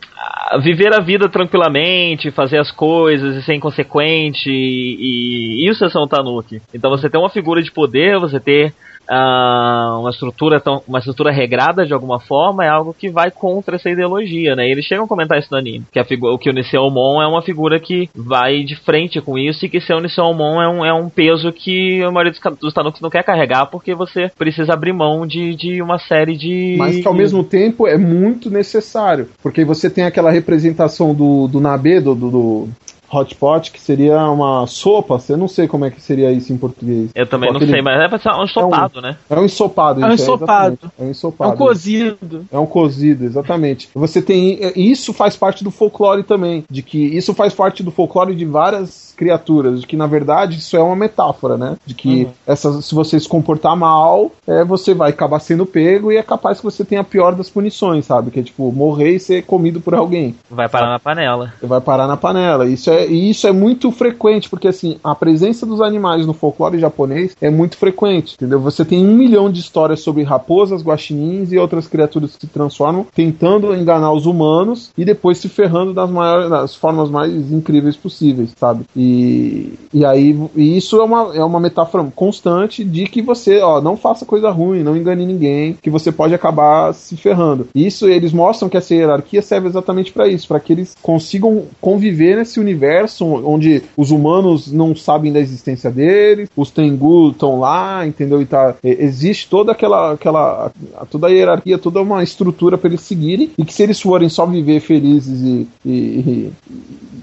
viver a vida tranquilamente, fazer as coisas e ser inconsequente, e, e isso é um Tanuki. Então você ter uma figura de poder, você ter ah, uma estrutura tão, uma estrutura regrada de alguma forma é algo que vai contra essa ideologia, né? E eles chegam a comentar isso no anime, que a figura, que o Niseomon é uma figura que vai de frente com isso e que ser o Niseomon é um, é um peso que a maioria dos, dos Tanuks não quer carregar porque você precisa abrir mão de, de uma série de Mas que ao mesmo tempo é muito necessário. Porque você tem aquela representação do, do Nabe, do, do, do Hot Pot, que seria uma sopa. Eu não sei como é que seria isso em português. eu também não sei, mas é pra ser um estopado, né? É um ensopado. É um isso, ensopado. exatamente. É um É ensopado. um cozido. É um cozido, exatamente. Você tem. é, Isso faz parte do folclore também. De que isso faz parte do folclore de várias criaturas. De que, na verdade, isso é uma metáfora, né? De que Uhum. essas, se você se comportar mal, é, você vai acabar sendo pego e é capaz que você tenha a pior das punições, sabe? Que é tipo, morrer e ser comido por alguém. Vai parar na panela. Vai parar na panela. Isso é, é, e isso é muito frequente, porque assim, a presença dos animais no folclore japonês é muito frequente, entendeu? Você tem um milhão de histórias sobre raposas, guaxinins e outras criaturas que se transformam, tentando enganar os humanos e depois se ferrando das, maiores, das formas mais incríveis possíveis, sabe? E, e aí, e isso é uma, é uma metáfora constante de que você, ó, não faça coisa ruim, não engane ninguém, que você pode acabar se ferrando. Isso eles mostram que essa hierarquia serve exatamente para isso, para que eles consigam conviver nesse universo onde os humanos não sabem da existência deles, os Tengu estão lá, entendeu? E tá, existe toda aquela, aquela toda a hierarquia, toda uma estrutura para eles seguirem e que se eles forem só viver felizes e, e, e,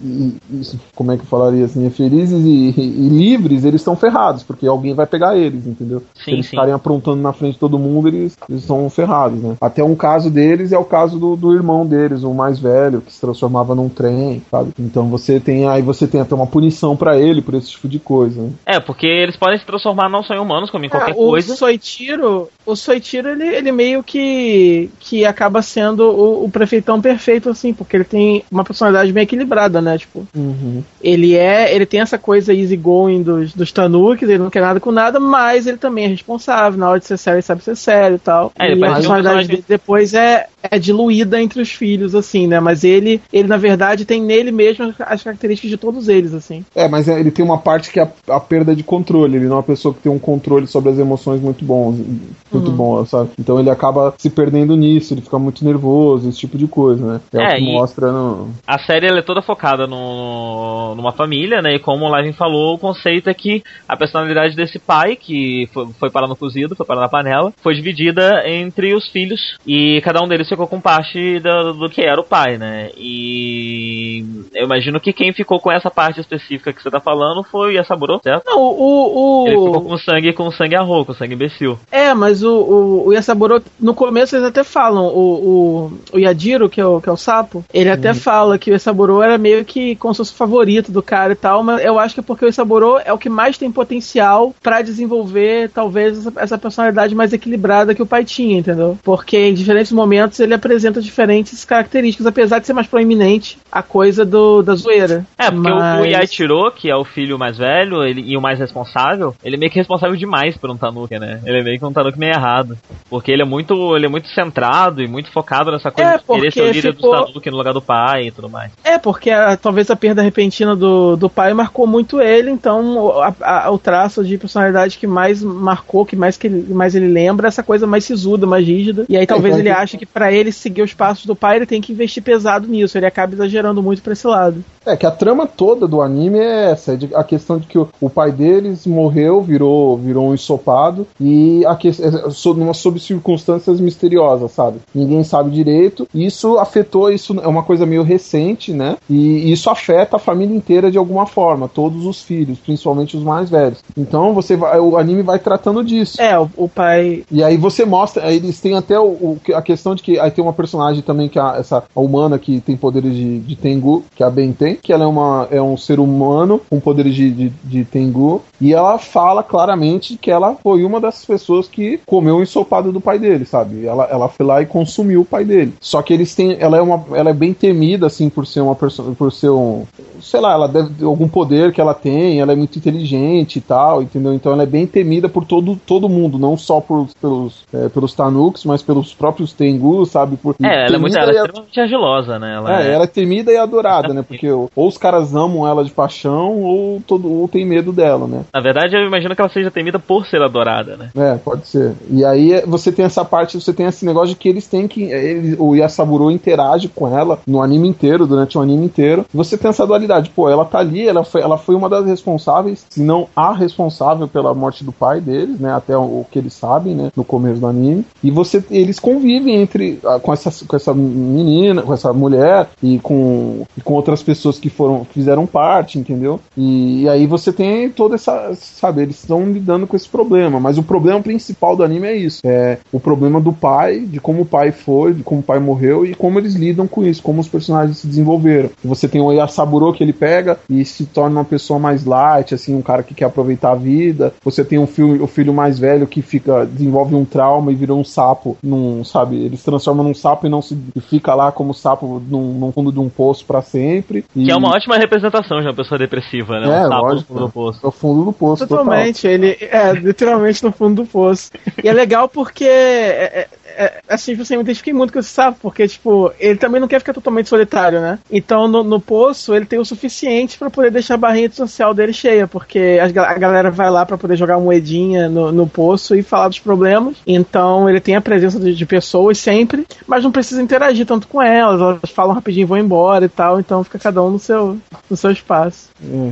e como é que eu falaria assim, felizes e, livres, eles estão ferrados, porque alguém vai pegar eles, entendeu? Sim, se eles sim. ficarem aprontando na frente de todo mundo, eles, eles estão ferrados, né? Até um caso deles é o caso do, do irmão deles, o mais velho, que se transformava num trem, sabe? Então você tem aí você tem até uma punição para ele por esse tipo de coisa. Né? É, porque eles podem se transformar não só em humanos, como em qualquer É, o coisa. Soichiro, o Soichiro ele, ele meio que que acaba sendo o, o prefeitão perfeito assim, porque ele tem uma personalidade bem equilibrada, né? Tipo, Uhum. ele é, ele tem essa coisa easygoing dos, dos Tanukis, ele não quer nada com nada, mas ele também é responsável, na hora de ser sério, ele sabe ser sério e tal. É, e a parece um personalidade personagem- dele depois é, é diluída entre os filhos, assim, né? Mas ele, ele na verdade tem nele mesmo as características de todos eles, assim. É, mas é, ele tem uma parte que é a, a perda de controle. Ele não é uma pessoa que tem um controle sobre as emoções muito bom, muito Uhum. bom, sabe? Então ele acaba se perdendo nisso, ele fica muito nervoso, esse tipo de coisa, né? É, É, o que mostra no. A série ela é toda focada no, numa família, né? E como o Liven falou, o conceito é que a personalidade desse pai, que foi, foi parar no cozido, foi parar na panela, foi dividida entre os filhos. E cada um deles ficou com parte do, do que era o pai, né? E eu imagino que quem ficou com essa parte específica que você tá falando foi o Yasaburo, certo? Não, o. o, Ele ficou com sangue com sangue arro, com sangue imbecil. É, mas o, o, o Yasaburo, no começo eles até falam, o, o, o Yadiro, que é o, que é o sapo, ele até fala que o Yasaburo era meio que como se fosse o favorito do cara e tal, mas eu acho que é porque o Yasaburo é o que mais tem potencial pra desenvolver, talvez, essa, essa personalidade mais equilibrada que o pai tinha, entendeu? Porque em diferentes momentos ele apresenta diferentes características, apesar de ser mais proeminente a coisa do, da zoeira. É, porque o- o Mas- Yaichiro, que é o filho mais velho ele, e o mais responsável, ele é meio que responsável demais por um Tanuki, né? Ele é meio que um Tanuki meio errado. Porque ele é muito, ele é muito centrado e muito focado nessa coisa É, de querer ser o líder ficou- dos Tanuki no lugar do pai e tudo mais. É, porque a- talvez a perda repentina do, do pai marcou muito ele, então o- a- a- o traço de personalidade que mais marcou, que mais, que ele, mais ele lembra, é essa coisa mais sisuda, mais rígida. E aí talvez então ele que- ache que pra ele seguir os passos do pai, ele tem que investir pesado nisso. Ele acaba exagerando muito pra esse lado. É que a trama toda do anime é essa, é de- a questão de que o, o pai deles morreu, virou, virou um ensopado e a que, é, sob, numa- sob circunstâncias misteriosas, sabe? Ninguém sabe direito. E isso afetou, isso é uma coisa meio recente, né? E isso afeta a família inteira de alguma forma, todos os filhos, principalmente os mais velhos. Então você vai, o anime vai tratando disso. É, o, o pai. E aí você mostra, aí eles têm até o, o- a questão de que aí tem uma personagem também que é essa humana que tem poderes de, de Tengu, que é a Que ela é, uma, é um ser humano com poderes de, de, de Tengu, e ela fala claramente que ela foi uma das pessoas que comeu o ensopado do pai dele, sabe? Ela, ela foi lá e consumiu o pai dele. Só que eles têm, ela é uma, ela é bem temida assim por ser uma pessoa, por ser um, sei lá, ela deve ter algum poder que ela tem, ela é muito inteligente e tal, entendeu? Então ela é bem temida por todo, todo mundo, não só por, pelos, é, pelos Tanuks, mas pelos próprios Tengu, sabe? Por, É, ela é muito ela é extremamente argilosa, né? Ela é, ela é temida e adorada, né? Porque ou os caras amam ela de paixão ou, todo, ou tem medo dela, né? Na verdade, eu imagino que ela seja temida por ser adorada, né? É, pode ser. E aí é, você tem essa parte, você tem esse negócio de que eles têm que. ele- o Yasaburo interage com ela no anime inteiro, durante o anime inteiro. Você tem essa dualidade, pô, ela tá ali, ela foi, ela foi uma das responsáveis, se não a responsável pela morte do pai deles, né? Até o, o que eles sabem, né? No começo do anime. E você eles convivem entre ah, com essa, com essa menina, com essa mulher e com, e com outras pessoas que foram fizeram parte, entendeu? E, e aí você tem toda essa, sabe, eles estão lidando com esse problema, mas o problema principal do anime é isso, é o problema do pai, de como o pai foi, de como o pai morreu e como eles lidam com isso, como os personagens se desenvolveram. Você tem o Yasaburo, que que ele pega e se torna uma pessoa mais light, assim, um cara que quer aproveitar a vida. Você tem um filho, o filho mais velho que fica desenvolve um trauma e virou um sapo, num, sabe? Ele se transforma num sapo e não se e fica lá como sapo num, num fundo de um poço para sempre. E... Que é uma ótima representação de uma pessoa depressiva, né? É, um sapo lógico, no fundo do poço. É o fundo do poço. Totalmente, ele é literalmente no fundo do poço. E é legal porque é, é, é, assim, você me identifiquei muito com esse sapo, porque, tipo, ele também não quer ficar totalmente solitário, né? Então, no, no poço, ele tem o suficiente para poder deixar a barrinha social dele cheia, porque a, a galera vai lá para poder jogar moedinha no, no poço e falar dos problemas. Então, ele tem a presença de, de, pessoas sempre, mas não precisa interagir tanto com elas, elas falam rapidinho e vão embora e tal, então fica cada um no seu, no seu espaço.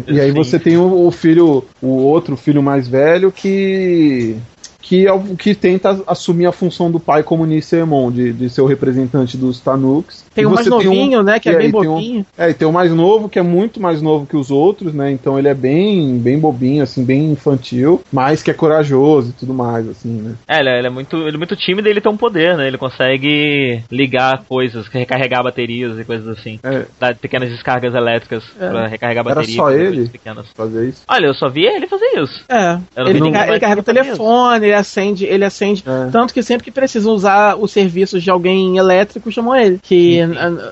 É, e aí você tem o, o filho, o outro filho mais velho que que é o que tenta assumir a função do pai como Nissemon, de, de ser o representante dos Tanuks. Tem o mais novinho, um, né, que é, é bem bobinho. Um, é, e tem o mais novo, que é muito mais novo que os outros, né, então ele é bem, bem bobinho, assim, bem infantil, mas que é corajoso e tudo mais, assim, né. É, ele é, ele é muito, ele é muito tímido e ele tem um poder, né, ele consegue ligar coisas, recarregar baterias e coisas assim, é. dar pequenas descargas elétricas é. pra recarregar baterias. Era só ele pequenas. fazer isso? Olha, eu só vi ele fazer isso. É, ele, não, ele carrega o telefone, ele acende, ele acende. É. Tanto que sempre que precisa usar os serviços de alguém elétrico, chamam ele. Que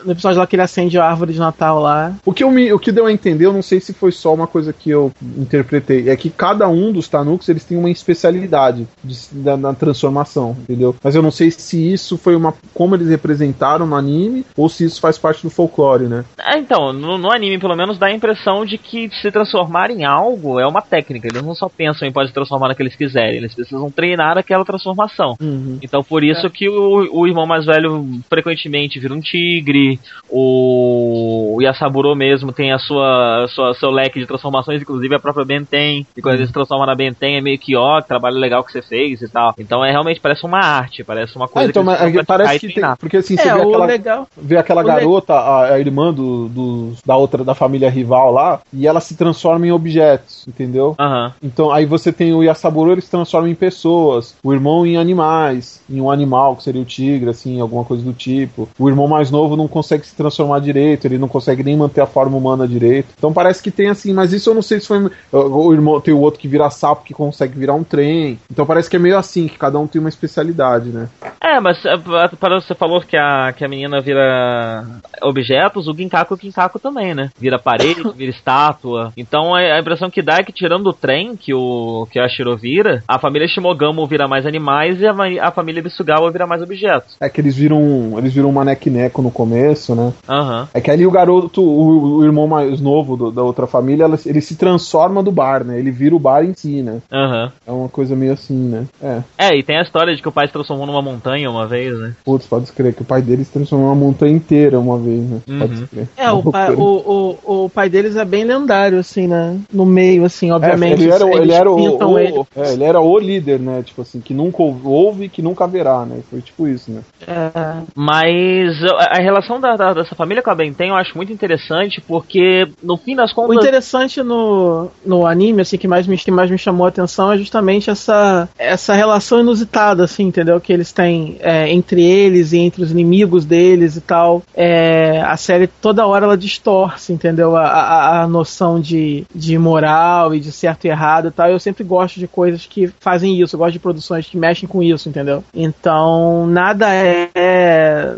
no episódio lá que ele acende a árvore de Natal lá. O que, eu me, o que deu a entender, eu não sei se foi só uma coisa que eu interpretei, é que cada um dos Tanuks eles têm uma especialidade de, da, na transformação, entendeu? Mas eu não sei se isso foi uma. como eles representaram no anime, ou se isso faz parte do folclore, né? É, então, no, no anime, pelo menos, dá a impressão de que se transformar em algo é uma técnica. Eles não só pensam em pode transformar naqueles que quiserem, eles precisam treinar aquela transformação. Uhum. Então por isso é. que o, o, irmão mais velho frequentemente vira um tigre, o, o Yasaburo mesmo tem a sua, a sua seu leque de transformações, inclusive a própria Benten, e quando uhum. ele se transforma na Benten é meio que ó, que trabalho legal que você fez e tal. Então é realmente parece uma arte, parece uma coisa ah, então, que mas, parece que tem, porque assim, você é, vê aquela, legal. vê aquela garota, a, a, irmã do, do, da outra da família rival lá, e ela se transforma em objetos, entendeu? Uhum. Então aí você tem o Yasaburo, ele se transforma em pessoas o irmão em animais, em um animal, que seria o tigre, assim, alguma coisa do tipo. O irmão mais novo não consegue se transformar direito, ele não consegue nem manter a forma humana direito. Então parece que tem assim, mas isso eu não sei se foi. O irmão tem o outro que vira sapo que consegue virar um trem. Então parece que é meio assim, que cada um tem uma especialidade, né? É, mas é, para você falou que a, que a menina vira objetos, o Ginkaku o Ginkaku também, né? Vira parede, vira estátua. Então a impressão que dá é que tirando o trem que o que a Shiro vira, a família Shimogamo vira mais animais e a, a família Bisugawa vira mais objetos. É que eles viram. Eles viram uma neco no começo, né? Uhum. É que ali o garoto, o, o irmão mais novo do, da outra família, ela, ele se transforma do bar, né? Ele vira o bar em si, né? Uhum. É uma coisa meio assim, né? É. É, e tem a história de que o pai se transformou numa montanha uma vez, né? Putz, pode escrever que o pai deles se transformou numa montanha inteira uma vez, né? Uhum. Pode escrever. É, o pai, o, o, o pai deles é bem lendário, assim, né? No meio, assim, obviamente. É, ele era, ele era o, o ele. É, ele era o líder, né? Tipo assim, que nunca houve e que nunca haverá, né? Foi tipo isso, né? É. Mas a relação da, da, dessa família com a Benten eu acho muito interessante, porque no fim das contas. O interessante no, no anime, assim, que mais, me, que mais me chamou a atenção é justamente essa, essa relação inusitada, assim, entendeu? Que eles têm é, entre eles e entre os inimigos deles e tal. É, a série toda hora ela distorce, entendeu? A, a, a noção de, de moral e de certo e errado e tal. Eu sempre gosto de coisas que fazem isso, eu gosto de produções que mexem com isso, entendeu? Então, nada é.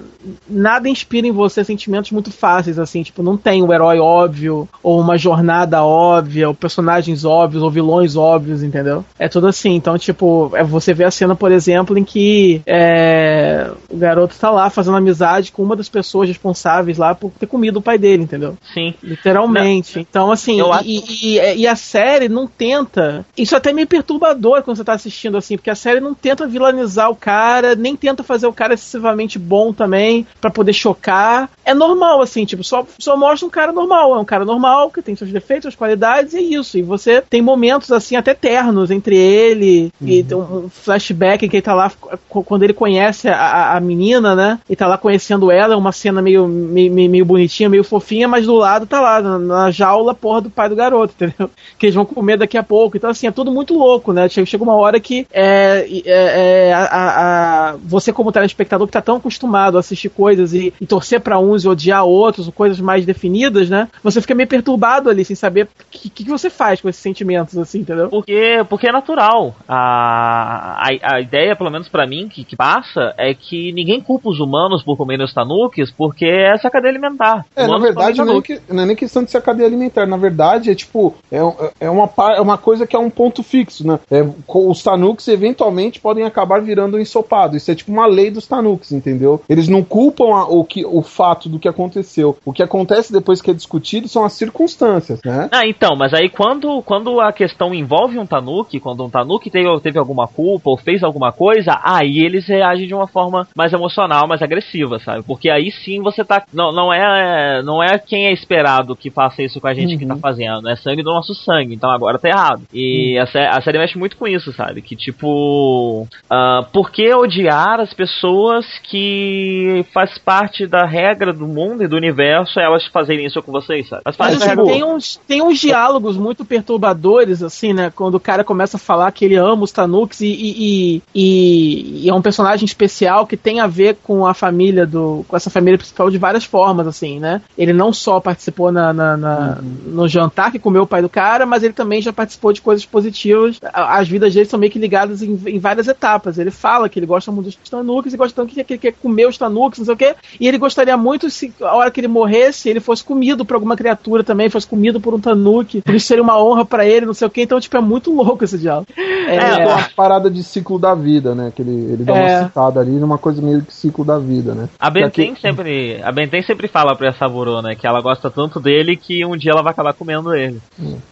Nada inspira em você sentimentos muito fáceis, assim, tipo, não tem um herói óbvio, ou uma jornada óbvia, ou personagens óbvios, ou vilões óbvios, entendeu? É tudo assim. Então, tipo, é você vê a cena, por exemplo, em que é, o garoto tá lá fazendo amizade com uma das pessoas responsáveis lá por ter comido o pai dele, entendeu? Sim. Literalmente. Não. Então, assim, e, e, e, a série não tenta. Isso é até meio perturbador quando você tá assistindo, assim, porque a série não tenta vilanizar o cara, nem tenta fazer o cara excessivamente bom também, para poder chocar. É normal, assim, tipo, só, só mostra um cara normal. É um cara normal, que tem seus defeitos, suas qualidades, e é isso. E você tem momentos, assim, até ternos entre ele, uhum. e tem um flashback em que ele tá lá, quando ele conhece a, a menina, né? E tá lá conhecendo ela, é uma cena meio, meio, meio bonitinha, meio fofinha, mas do lado tá lá, na, na jaula, porra do pai do garoto, entendeu? Que eles vão comer daqui a pouco. Então, assim, é tudo muito louco, né? Chega, chega uma hora que é, é, é a, a, você, como telespectador, que tá tão acostumado a assistir coisas e, e torcer para uns e odiar outros, ou coisas mais definidas, né? Você fica meio perturbado ali, sem saber o que, que, você faz com esses sentimentos, assim, entendeu? Porque, porque é natural. A, a, a ideia, pelo menos para mim, que, que, passa, é que ninguém culpa os humanos por comerem os tanuques, porque é essa cadeia alimentar. É, na verdade, não é, que, não é, nem questão de ser a cadeia alimentar. Na verdade, é tipo, é, é, uma, é uma coisa que é um ponto fixo, né? É, os tanuques eventualmente podem acabar virando um ensopado. Isso é tipo uma lei dos tanuques, entendeu? Eles não culpam a, o, que, o fato do que aconteceu. O que acontece depois que é discutido são as circunstâncias, né? Ah, então, mas aí quando, quando a questão envolve um tanuque, quando um tanuque teve, teve alguma culpa ou fez alguma coisa, aí eles reagem de uma forma mais emocional, mais agressiva, sabe? Porque aí sim você tá. Não, não, é, não é quem é esperado que faça isso com a gente uhum. que tá uhum. fazendo. É sangue do nosso sangue. Então agora tá errado. E uhum. a, a, série mexe muito com isso, sabe? Que tipo. Uh, por que odiar as pessoas que faz parte da regra do mundo e do universo elas fazerem isso com vocês, sabe? Parte Mas, tem, uns, tem uns diálogos muito perturbadores, assim, né? Quando o cara começa a falar que ele ama os Tanuks e, e, e, e é um personagem especial que tem a ver com a família do. com essa família principal de várias formas, assim, né? Ele não só participou na, na, na uhum. no jantar que comeu o pai do cara, mas ele também já participou de coisas positivas. As vidas dele são meio que ligadas em, em várias etapas. Ele fala que ele gosta muito dos Tanuks e gosta tanto que ele quer comer os Tanuks, não sei o quê. E ele gostaria muito se a hora que ele morresse, ele fosse comido por alguma criatura também, fosse comido por um Tanuki. Por isso seria uma honra para ele, não sei o quê. Então, tipo, é muito louco esse diálogo. É, é uma parada de ciclo da vida, né? Que ele, ele dá é. uma citada ali numa coisa meio que ciclo da vida, né? A Benten aqui... sempre, a Benten sempre fala pra Saburo, né? Que ela gosta tanto dele que um dia ela vai acabar comendo ele.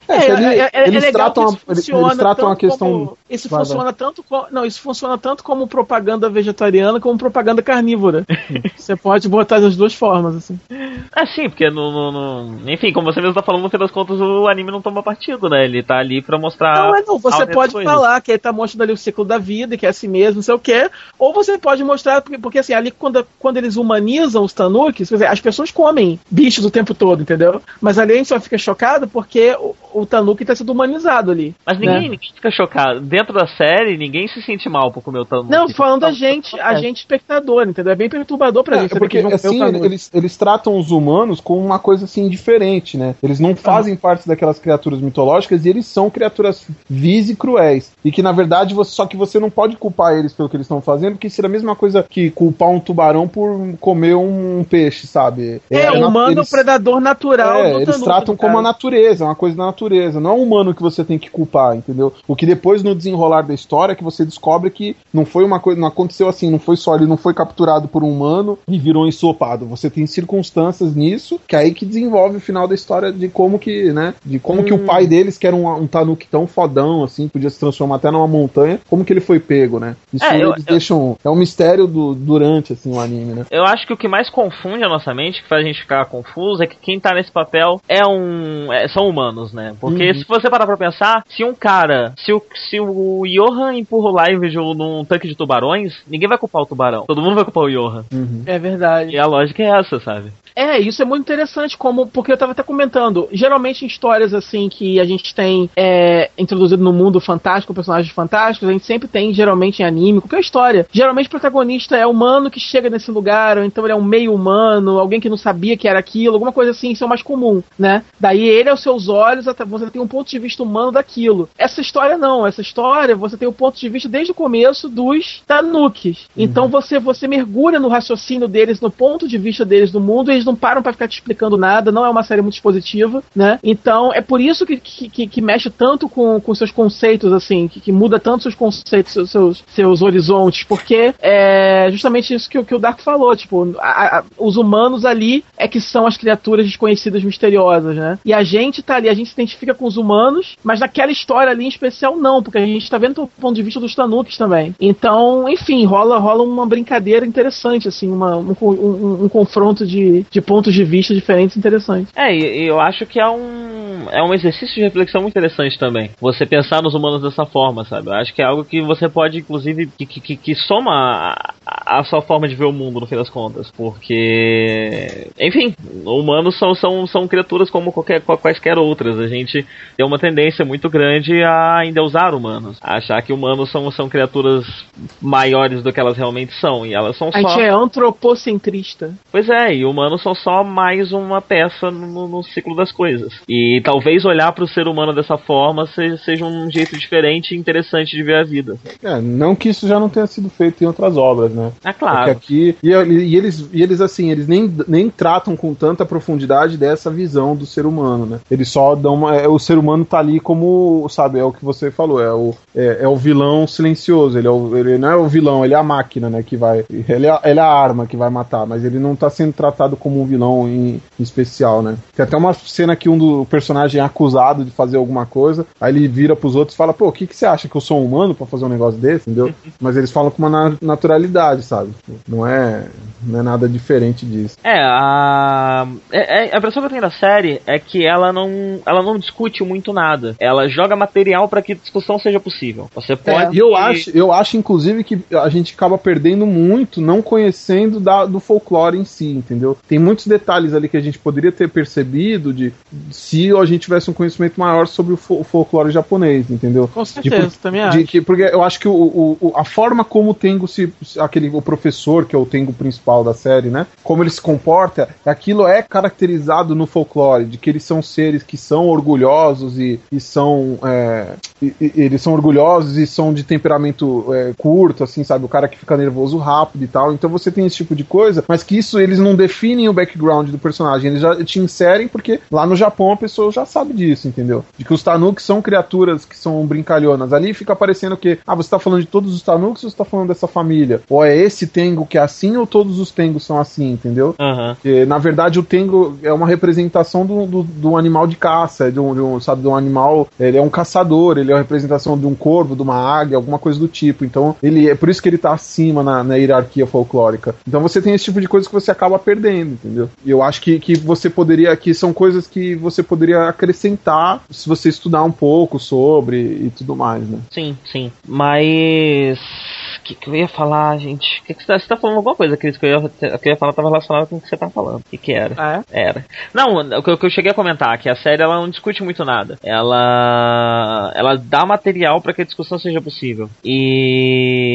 É, é, ele, é, é eles, tratam a, eles tratam a questão. Como, isso vai, funciona tanto como, não, isso funciona tanto como propaganda vegetariana como propaganda carnívora. você pode botar das duas formas, assim. É sim, porque no, no, no, enfim, como você mesmo tá falando, no fim das contas o anime não toma partido, né? Ele tá ali pra mostrar. Não, é não. Você pode falar que ele tá mostrando ali o ciclo da vida, que é assim mesmo, não sei o quê. Ou você pode mostrar, porque, porque assim, ali quando, quando eles humanizam os tanukis, dizer, as pessoas comem bichos o tempo todo, entendeu? Mas ali a gente só fica chocado porque o, o tanuki tá sendo humanizado ali. Mas ninguém, né? ninguém, fica chocado. Dentro da série, ninguém se sente mal por comer o tanuki. Não, falando a gente, a gente espectador, entendeu? É bem perturbador pra é, gente. Porque, assim, eles, eles tratam os humanos como uma coisa assim diferente, né? Eles não fazem parte daquelas criaturas mitológicas e eles são criaturas vis e cruéis. E que na verdade, você, só que você não pode culpar eles pelo que eles estão fazendo, porque seria a mesma coisa que culpar um tubarão por comer um peixe, sabe? É, é o humano eles, é o predador natural. É, eles tratam como a natureza, uma coisa da natureza. Não é o humano que você tem que culpar, entendeu? O que depois no desenrolar da história é que você descobre que não foi uma coisa, não aconteceu assim, não foi só ele não foi capturado por um humano e virou ensopado. Você tem circunstâncias nisso que é aí que desenvolve o final da história de como que, né, de como hum. que o hum. pai deles, que era um, um Tanuki tão fodão assim, podia se transformar até numa montanha, como que ele foi pego, né? Isso é, eu, eles eu, deixam, é um mistério do, durante assim o anime, né? Eu acho que o que mais confunde a nossa mente, que faz a gente ficar confuso, é que quem tá nesse papel é um, é, são humanos, né? Porque uhum. se você parar pra pensar, se um cara, se o, se o Johan empurra o Live num tanque de tubarões, ninguém vai culpar o tubarão. Todo mundo vai culpar o Johan. Uhum. É verdade. E a lógica é essa, sabe? É, isso é muito interessante, como porque eu estava até comentando. Geralmente em histórias assim que a gente tem é, introduzido no mundo fantástico, personagens fantásticos, a gente sempre tem, geralmente em anime, qualquer história. Geralmente o protagonista é humano que chega nesse lugar, ou então ele é um meio humano, alguém que não sabia que era aquilo, alguma coisa assim, isso é o mais comum, né? Daí ele, aos seus olhos, você tem um ponto de vista humano daquilo. Essa história não, essa história você tem o um ponto de vista desde o começo dos Tanukis. Então uhum. você, você mergulha no raciocínio deles, no ponto de vista deles do mundo, e eles não param para ficar te explicando nada, não é uma série muito expositiva, né? Então é por isso que, que, que mexe tanto com, com seus conceitos, assim, que, que muda tanto seus conceitos, seus, seus, seus horizontes, porque é justamente isso que, que o Dark falou, tipo, a, a, os humanos ali é que são as criaturas desconhecidas misteriosas, né? E a gente tá ali, a gente se identifica com os humanos, mas naquela história ali em especial não, porque a gente tá vendo o ponto de vista dos Tanukis também. Então, enfim, rola, rola uma brincadeira interessante, assim, uma, um, um, um confronto de, de pontos de vista diferentes interessantes. É, e, eu acho que é um, é um exercício de reflexão muito interessante também. Você pensar nos humanos dessa forma, sabe? Eu acho que é algo que você pode, inclusive, que, que, que soma a, a sua forma de ver o mundo, no fim das contas. Porque, enfim, humanos são, são, são criaturas como qualquer, quaisquer outras. A gente tem uma tendência muito grande a endeusar humanos. A achar que humanos são, são criaturas maiores do que elas realmente são. E elas são A só. gente é antropocentrista. Pois é, e humanos são só mais uma peça no, no ciclo das coisas. E talvez olhar para o ser humano dessa forma seja, seja um jeito diferente e interessante de ver a vida. É, não que isso já não tenha sido feito em outras obras, né? É É claro. aqui, e, e eles, e eles assim, eles nem, nem tratam com tanta profundidade dessa visão do ser humano, né? Eles só dão uma, é, o ser humano tá ali como, sabe, é o que você falou, é o, é, é o vilão silencioso, ele, é o, ele não é o vilão, ele é a máquina, né, que vai, ele é, ele é a arma que vai matar, mas ele não tá sendo tratado como um vilão em, em especial, né? Tem até uma cena que um do personagem é acusado de fazer alguma coisa, aí ele vira pros outros e fala, pô, o que, que você acha que eu sou um humano pra fazer um negócio desse, entendeu? Mas eles falam com uma na- naturalidade, sabe? Não é, não é nada diferente disso. É, a, é- é- a impressão que eu tenho da série é que ela não, ela não discute muito nada. Ela joga material para que discussão seja possível. Você pode. E eu acho, eu acho, inclusive, que a gente acaba perdendo muito não conhecendo da- do folclore em si, entendeu? Tem muitos detalhes ali que a gente poderia ter percebido de se a gente tivesse um conhecimento maior sobre o, fo- folclore japonês, entendeu? Com De certeza, por- também de acho. que- porque eu acho que o, o- a forma como o Tengu se. aquele o professor, que é o Tengu principal da série, né? Como ele se comporta, aquilo é caracterizado no folclore, de que eles são seres que são orgulhosos e, e são. é, e- e- eles são orgulhosos e são de temperamento é, curto, assim, sabe? O cara que fica nervoso rápido e tal. Então você tem esse tipo de coisa, mas que isso eles não definem o background do personagem, eles já te inserem porque lá no Japão a pessoa já sabe disso, entendeu? De que os Tanuki são criaturas que são brincalhonas. Ali fica parecendo que, ah, você tá falando de todos os Tanuki ou você tá falando dessa família? Ou é esse Tengu que é assim ou todos os Tengos são assim, entendeu? Porque, na verdade, o Tengu é uma representação do, do, do animal de caça, de um, de um, sabe, de um animal. Ele é um caçador, ele é uma representação de um corvo, de uma águia, alguma coisa do tipo. Então, ele é por isso que ele tá acima na, na hierarquia folclórica. Então, você tem esse tipo de coisa que você acaba perdendo, entendeu? E eu acho que, que você poderia, que são coisas que você poderia acrescentar se você estudar um pouco sobre e tudo mais, né? Sim, sim. Mas. O que, que eu ia falar, gente? Que que você, tá, você tá falando alguma coisa, Cris? Que eu ia, que eu ia falar tava relacionado com o que você tá falando. O que, que era? Ah, é? Era. Não, o que, eu- o que eu cheguei a comentar, que a série ela não discute muito nada. Ela. Ela dá material para que a discussão seja possível.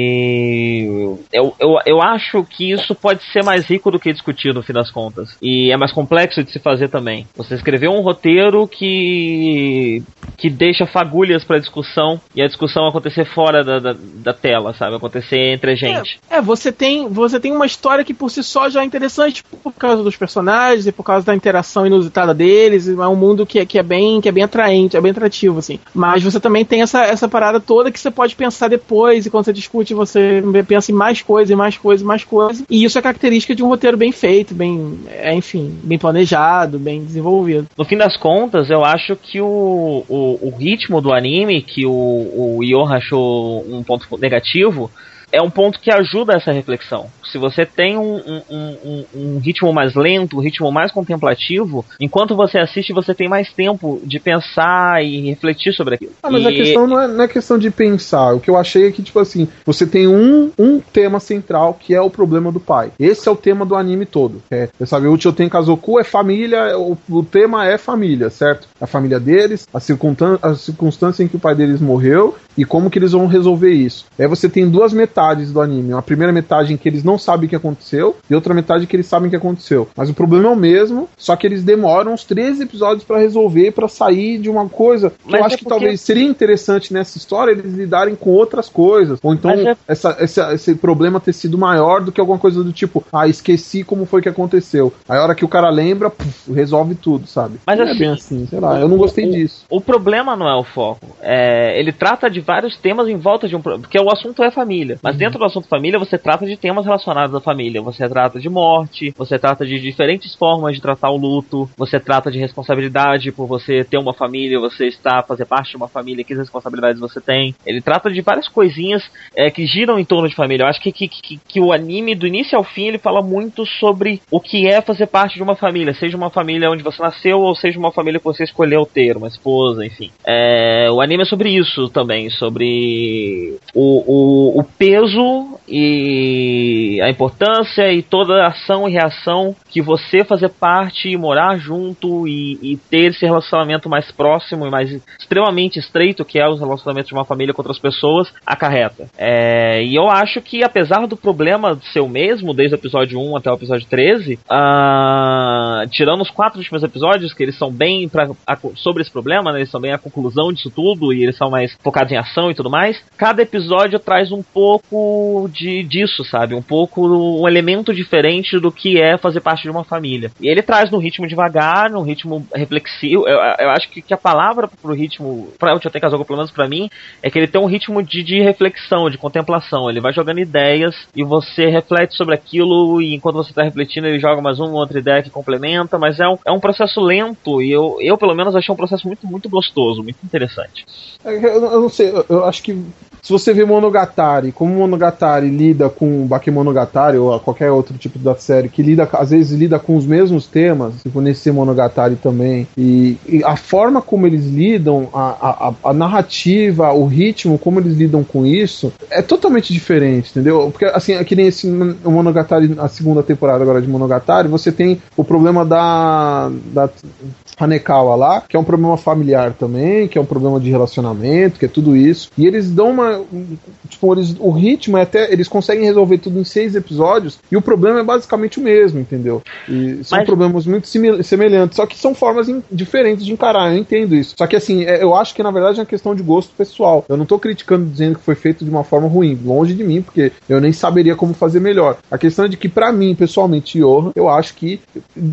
E. Eu, eu, eu acho que isso pode ser mais rico do que discutir no fim das contas. E é mais complexo de se fazer também. Você escreveu um roteiro que. que deixa fagulhas pra discussão e a discussão acontecer fora da, da, da tela, sabe? Acontecer entre a gente. É, você tem, você tem uma história que por si só já é interessante por causa dos personagens e por causa da interação inusitada deles. É um mundo que, é- que é bem que é bem atraente, é bem atrativo, assim. Mas você também tem essa, essa parada toda que você pode pensar depois, e quando você discute, você pensa em mais coisa, e mais coisa, e mais coisa. E isso é característica de um roteiro bem feito, bem, é, enfim, bem planejado, bem desenvolvido. No fim das contas, eu acho que o, o, o ritmo do anime, que o, o achou um ponto negativo, é um ponto que ajuda essa reflexão. Se você tem um, um, um, um ritmo mais lento, um ritmo mais contemplativo, enquanto você assiste, você tem mais tempo de pensar e refletir sobre aquilo. Ah, mas a E- questão não é, não é questão de pensar. O que eu achei é que, tipo assim, você tem um, um tema central que é o problema do pai. Esse é o tema do anime todo. É, você sabe, o Choten Kazoku é família, o, o tema é família, certo? A família deles, a, circunstân a circunstância em que o pai deles morreu e como que eles vão resolver isso. Aí você tem duas metades do anime. Uma primeira metade em que eles não sabem o que aconteceu e outra metade que eles sabem o que aconteceu. Mas o problema é o mesmo, só que eles demoram uns 13 episódios pra resolver, pra sair de uma coisa que Mas eu é acho que porque- talvez seria interessante nessa história eles lidarem com outras coisas. Ou então é- essa, essa- esse problema ter sido maior do que alguma coisa do tipo, ah, esqueci como foi que aconteceu. Aí a hora que o cara lembra, puf, resolve tudo, sabe? Mas Não é assim, bem assim, sei lá, eu não gostei o- disso. O problema não é o foco. É, ele trata de vários temas em volta de um. Porque o assunto é família. Mas dentro do assunto família, você trata de temas relacionados à família. Você trata de morte, você trata de diferentes formas de tratar o luto, você trata de responsabilidade por você ter uma família, você está fazer parte de uma família, que responsabilidades você tem. Ele trata de várias coisinhas é, que giram em torno de família. Eu acho que, que, que, que o anime, do início ao fim, ele fala muito sobre o que é fazer parte de uma família, seja uma família onde você nasceu ou seja uma família que você escolheu ter, uma esposa, enfim. É, o anime é sobre isso também, sobre o, o, o peso peso a importância e toda ação e reação que você fazer parte e morar junto e, e ter esse relacionamento mais próximo e mais extremamente estreito que é os relacionamentos de uma família com outras pessoas acarreta. É, e eu acho que apesar do problema ser o mesmo desde o episódio 1 até o episódio 13, uh, tirando os quatro últimos episódios que eles são bem pra, a, sobre esse problema, né, eles são bem a conclusão disso tudo e eles são mais focados em ação e tudo mais. Cada episódio traz um pouco de disso, sabe? Um pouco um elemento diferente do que é fazer parte de uma família. E ele traz no ritmo devagar, no ritmo reflexivo. Eu, eu acho que, que, a palavra pro ritmo, pra o Tio Casal, pelo menos pra mim, é que ele tem um ritmo de, de reflexão, de contemplação. Ele vai jogando ideias e você reflete sobre aquilo e enquanto você tá refletindo ele joga mais uma outra ideia que complementa, mas é um, é um processo lento e eu, eu pelo menos achei um processo muito, muito gostoso, muito interessante. Eu, eu não sei, eu acho que se você vê Monogatari, como Monogatari lida com Bakemonogatari ou qualquer outro tipo da série que lida, às vezes lida com os mesmos temas, tipo nesse Monogatari também, e, e a forma como eles lidam, a, a, a, narrativa, o ritmo, como eles lidam com isso, é totalmente diferente, entendeu? Porque assim, aqui nem esse Monogatari, a segunda temporada agora de Monogatari, você tem o problema da, da Hanekawa lá, que é um problema familiar também, que é um problema de relacionamento, que é tudo isso. E eles dão uma. Tipo, eles, o ritmo é até. Eles conseguem resolver tudo em seis episódios e o problema é basicamente o mesmo, entendeu? E são Mas... problemas muito semelhantes, só que são formas diferentes de encarar, eu entendo isso. Só que assim, é, eu acho que na verdade é uma questão de gosto pessoal. Eu não tô criticando dizendo que foi feito de uma forma ruim, longe de mim, porque eu nem saberia como fazer melhor. A questão é de que, para mim, pessoalmente, Johan, eu acho que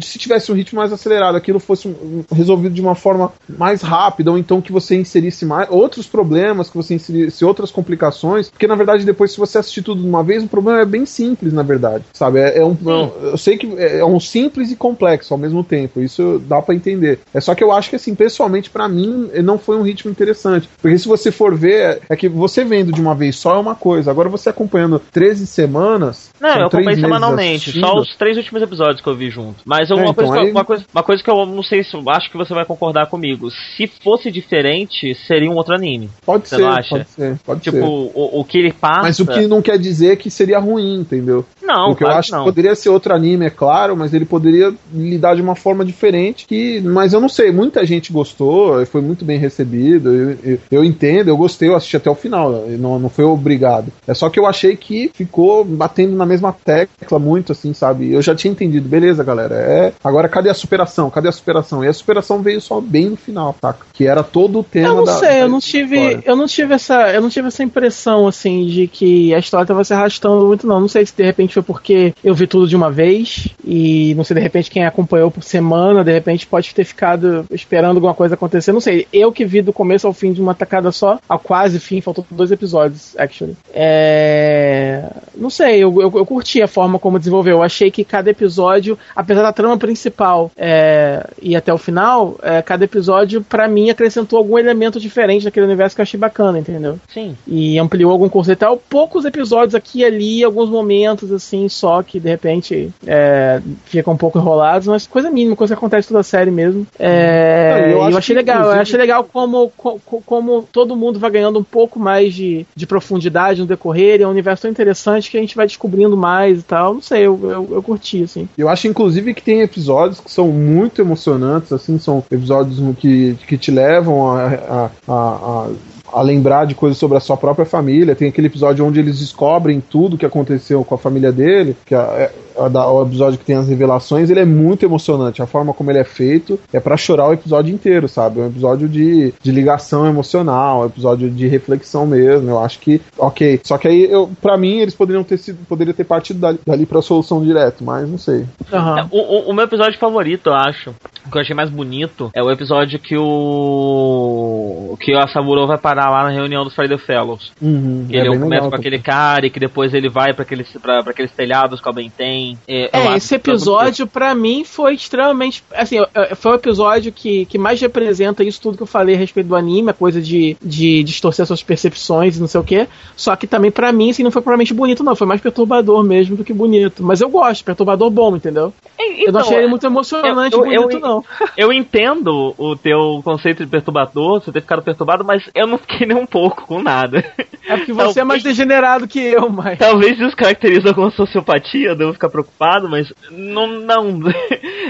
se tivesse um ritmo mais acelerado, aquilo fosse resolvido de uma forma mais rápida, ou então que você inserisse mais outros problemas, que você inserisse outras complicações, porque na verdade depois se você assistir tudo de uma vez, o problema é bem simples, na verdade, sabe? É, é um, eu sei que é um simples e complexo ao mesmo tempo, isso dá para entender. É só que eu acho que assim, pessoalmente para mim não foi um ritmo interessante, porque se você for ver, é que você vendo de uma vez só é uma coisa, agora você acompanhando 13 semanas, não, eu acompanhei semanalmente, só os três últimos episódios que eu vi junto. Mas uma, é, então, coisa, aí... uma, coisa, uma coisa que eu não sei se acho que você vai concordar comigo. Se fosse diferente, seria um outro anime. Pode ser, acha? pode ser, pode tipo, ser. O, o que ele passa. Mas o que não quer dizer que seria ruim, entendeu? Não, Porque claro eu acho que, que, poderia ser outro anime, é claro, mas ele poderia lidar de uma forma diferente. Que, mas eu não sei, muita gente gostou, foi muito bem recebido. Eu, eu, eu entendo, eu gostei, eu assisti até o final, não, não foi obrigado. É só que eu achei que ficou batendo na mesma tecla muito, assim, sabe? Eu já tinha entendido, beleza, galera. É. Agora cadê a superação? Cadê a superação? E a superação veio só bem no final, tá? Que era todo o tema. Eu não da, sei, da eu não tive. Eu não tive essa. Eu não tive essa impressão, assim, de que a história tava se arrastando muito, não. Não sei se de repente foi porque eu vi tudo de uma vez. E não sei, de repente, quem acompanhou por semana, de repente pode ter ficado esperando alguma coisa acontecer. Não sei. Eu que vi do começo ao fim de uma tacada só, ao quase fim, faltou dois episódios, actually. É. Não sei, eu, eu, eu curti a forma como desenvolveu. Eu achei que cada episódio, apesar da trama principal é, e até o final, é, cada episódio, para mim, acrescentou algum elemento diferente daquele universo que eu achei bacana, entendeu? Sim. E ampliou algum conceito. Poucos episódios aqui e ali, alguns momentos, assim, só que de repente é, ficam um pouco enrolados, mas coisa mínima, coisa que acontece toda a série mesmo. É, eu, eu, achei legal, inclusive... eu achei legal como, como, como todo mundo vai ganhando um pouco mais de, de profundidade no decorrer, é um universo tão interessante que a gente vai descobrindo mais e tal. Não sei, eu, eu, eu curti, assim. Eu acho, inclusive, que tem episódios que são muito emocionantes, assim, são episódios que, que te levam a, a, a, a a lembrar de coisas sobre a sua própria família. Tem aquele episódio onde eles descobrem tudo que aconteceu com a família dele, que é, o episódio que tem as revelações, ele é muito emocionante. A forma como ele é feito é para chorar o episódio inteiro, sabe? É um episódio de, de ligação emocional, um episódio de reflexão mesmo. Eu acho que, ok. Só que aí, eu, para mim, eles poderiam ter sido, poderia ter partido dali, dali pra solução direto, mas não sei. Uhum. O, o, o, meu episódio favorito, eu acho, o que eu achei mais bonito, é o episódio que o que a Saburo vai parar lá na reunião dos Friday Fellows. Uhum, que é ele começa com aquele cara e que depois ele vai para aqueles, pra, pra aqueles telhados que o Ben tem É, É, eu esse muito episódio, pra mim, foi extremamente. Assim, foi o episódio que, que mais representa isso tudo que eu falei a respeito do anime, a coisa de, de distorcer suas percepções e não sei o quê. Só que também, pra mim, assim, não foi provavelmente bonito, não. Foi mais perturbador mesmo do que bonito. Mas eu gosto, perturbador bom, entendeu? Então, eu não achei ele muito emocionante eu- e eu- bonito, não. Eu entendo o teu conceito de perturbador, você ter ficado perturbado, mas eu não fiquei nem um pouco com nada. É porque você é mais degenerado que eu, mas. Talvez isso caracterize alguma sociopatia, devo ficar preocupado, mas não. não.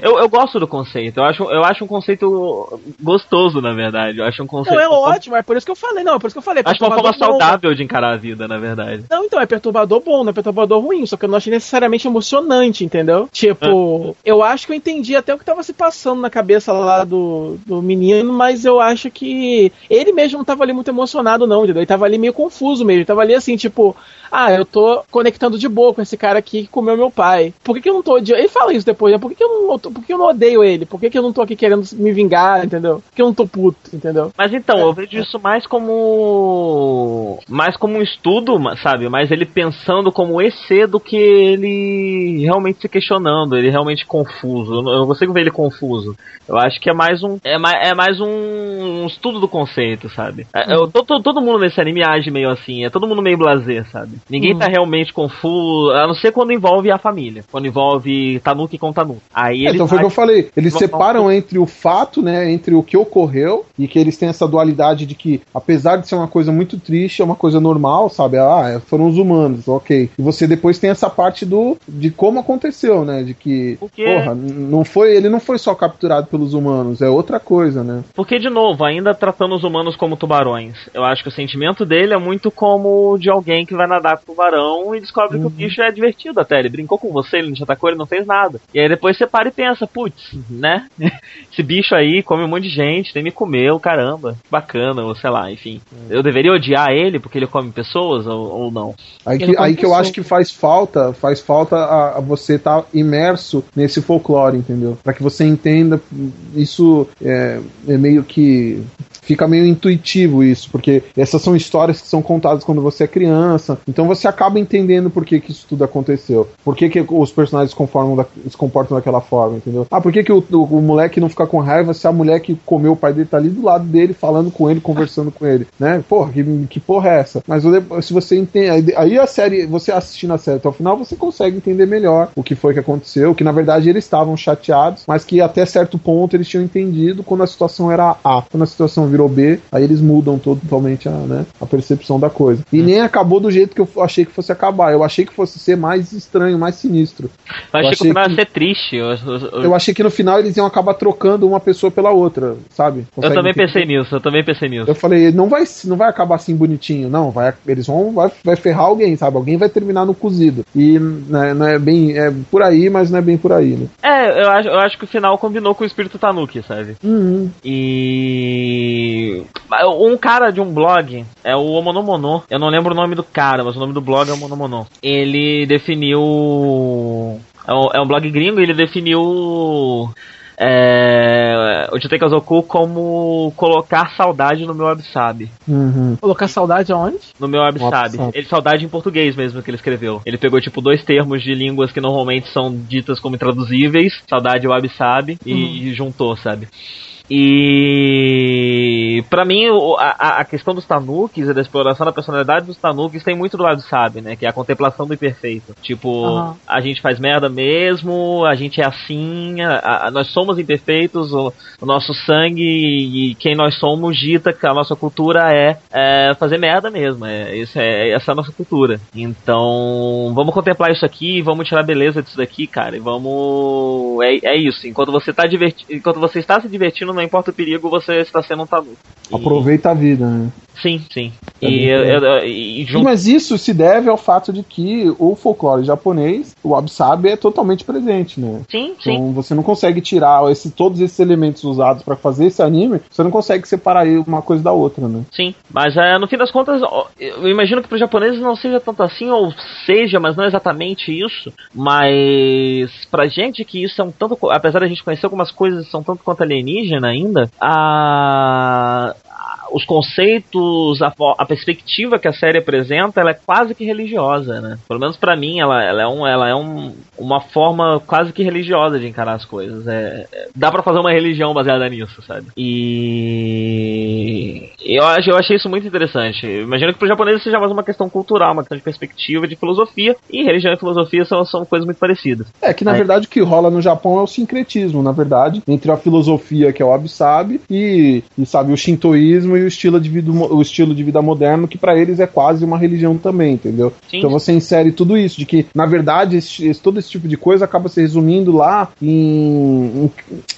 Eu, eu gosto do conceito. Eu acho, eu acho um conceito gostoso, na verdade. Eu acho um conceito. Não, é ótimo, é por isso que eu falei, não, é por isso que eu falei. Acho uma forma perturbador bom. saudável de encarar a vida, na verdade. Não, então, é perturbador bom, não é perturbador ruim, só que eu não achei necessariamente emocionante, entendeu? Tipo, eu acho que eu entendi até o que tava se passando na cabeça lá do, do menino, mas eu acho que ele mesmo não tava ali muito emocionado, não, entendeu? Ele tava ali meio confuso mesmo, ele tava ali assim, tipo, ah, eu tô conectando de boa com esse cara aqui que comeu meu pai. Por que, que eu não tô odiando? Ele fala isso depois, né? Por que, que eu não por que eu não odeio ele? Por que, que eu não tô aqui querendo me vingar, entendeu? Por que eu não tô puto, entendeu? Mas então, eu vejo isso mais como. mais como um estudo, sabe? Mas ele pensando como EC do que ele realmente se questionando, ele realmente confuso. Eu não, consigo ver ele confuso. Eu acho que é mais um. É mais, é mais um, um estudo do conceito, sabe? É, eu- to- to- todo mundo nesse anime age meio assim, é todo mundo meio blazer, sabe? Ninguém Hum. tá realmente confuso, a não ser quando envolve a família. Quando envolve Tanuki com Tanuki. Aí É, então foi o que eu falei. Eles separam entre o fato, né, entre o que ocorreu e que eles têm essa dualidade de que, apesar de ser uma coisa muito triste, é uma coisa normal, sabe? Ah, é, foram os humanos, ok. E você depois tem essa parte do de como aconteceu, né? De que, Porque- porra, não foi, ele não foi só capturado pelos humanos, é outra coisa, né? Porque, de novo, ainda tratando os humanos como tubarões, eu acho que o sentimento dele é muito como o de alguém que vai nadar com tubarão e descobre que o bicho é divertido até. Ele brincou com você, ele não te atacou, ele não fez nada. E aí depois você para e pensa, putz, né? Esse bicho aí come um monte de gente, nem me comeu, caramba, que bacana, ou sei lá, enfim. Eu deveria odiar ele porque ele come pessoas ou, ou não? Aí que, aí que eu acho que faz falta, faz falta a, a você estar imerso nesse folclore, entendeu? Pra que você entenda isso é, é meio que fica meio intuitivo isso, porque essas são histórias que são contadas quando você é criança, então você acaba entendendo por que, que isso tudo aconteceu, por que, que os personagens da- se comportam daquela forma, entendeu? Ah, por que, que o, o- o moleque não fica com raiva se a mulher que comeu o pai dele tá ali do lado dele, falando com ele, conversando com ele, né? Porra, que, que porra é essa? Mas se você entende, aí- aí a série, você assistindo a série até o final, você consegue entender melhor o que foi que aconteceu, que na verdade eles estavam chateados, mas que até certo ponto eles tinham entendido quando a situação era A. Quando a situação virou B, aí eles mudam totalmente a, né, a percepção da coisa. E nem acabou do jeito que eu achei que fosse acabar. Eu achei que fosse ser mais estranho, mais sinistro. Eu achei que o achei final que- ia ser triste. Eu, eu- eu- Eu achei que no final eles iam acabar trocando uma pessoa pela outra, sabe? eu Consegue também entender? pensei nisso, eu também pensei nisso. Eu falei, não vai, não vai acabar assim bonitinho, não. Vai, eles vão vai, vai ferrar alguém, sabe? Alguém vai terminar no cozido. E né, não é bem. É por aí, mas não é bem por aí, né? É, eu acho, eu acho que o final combinou com o espírito Tanuki, sabe? Uhum. E um cara de um blog é o Omonomono. Eu não lembro o nome do cara, mas o nome do blog é Omonomono. Ele definiu é um, é um blog gringo, e ele definiu é, o Jutei Kazoku como colocar saudade no meu Absabe. Uhum. Colocar saudade aonde? No meu. Absabe. Ele saudade em português mesmo que ele escreveu. Ele pegou tipo dois termos de línguas que normalmente são ditas como intraduzíveis, saudade e o Absabe, e juntou, sabe? E pra mim a, a questão dos Tanukis e da exploração da personalidade dos Tanukis tem muito do lado sabe, né? Que é a contemplação do imperfeito. Tipo, Aham. a gente faz merda mesmo, a gente é assim, a- a- nós somos imperfeitos, o, o nosso sangue e, quem nós somos dita que a nossa cultura é, é fazer merda mesmo. É, isso é, essa é a nossa cultura. Então, vamos contemplar isso aqui, vamos tirar a beleza disso daqui, cara, e vamos. É, é isso. Enquanto você tá diverti... enquanto você está se divertindo, não importa o perigo, você está sendo um tabu. Aproveita a vida, né? Sim, sim. É E, eu- por eu- e junto mas isso se deve ao fato de que o folclore japonês, o Absabe, é totalmente presente, né? Sim, sim. Então você não consegue tirar esse, todos esses elementos usados pra fazer esse anime, você não consegue separar uma coisa da outra, né? Sim, mas é, no fim das contas, eu imagino que para os japoneses não seja tanto assim, ou seja, mas não exatamente isso. Mas pra gente que isso é um tanto, apesar da gente conhecer algumas coisas que são tanto quanto alienígena ainda, a, a- os conceitos, a, a, perspectiva que a série apresenta, ela é quase que religiosa, né? Pelo menos para mim, ela, ela é, um, ela é um, uma forma quase que religiosa de encarar as coisas. É, é dá para fazer uma religião baseada nisso, sabe? E eu, eu achei isso muito interessante. Imagino que pro japonês seja mais uma questão cultural, uma questão de perspectiva, de filosofia, e religião e filosofia são, são coisas muito parecidas. É que na verdade o que rola no Japão é o sincretismo, na verdade, entre a filosofia que é o Wabi-Sabi e, e sabe o shintoísmo e o estilo de vida, o estilo de vida moderno que para eles é quase uma religião também, entendeu? Sim. Então você insere tudo isso de que na verdade esse, todo esse tipo de coisa acaba se resumindo lá em,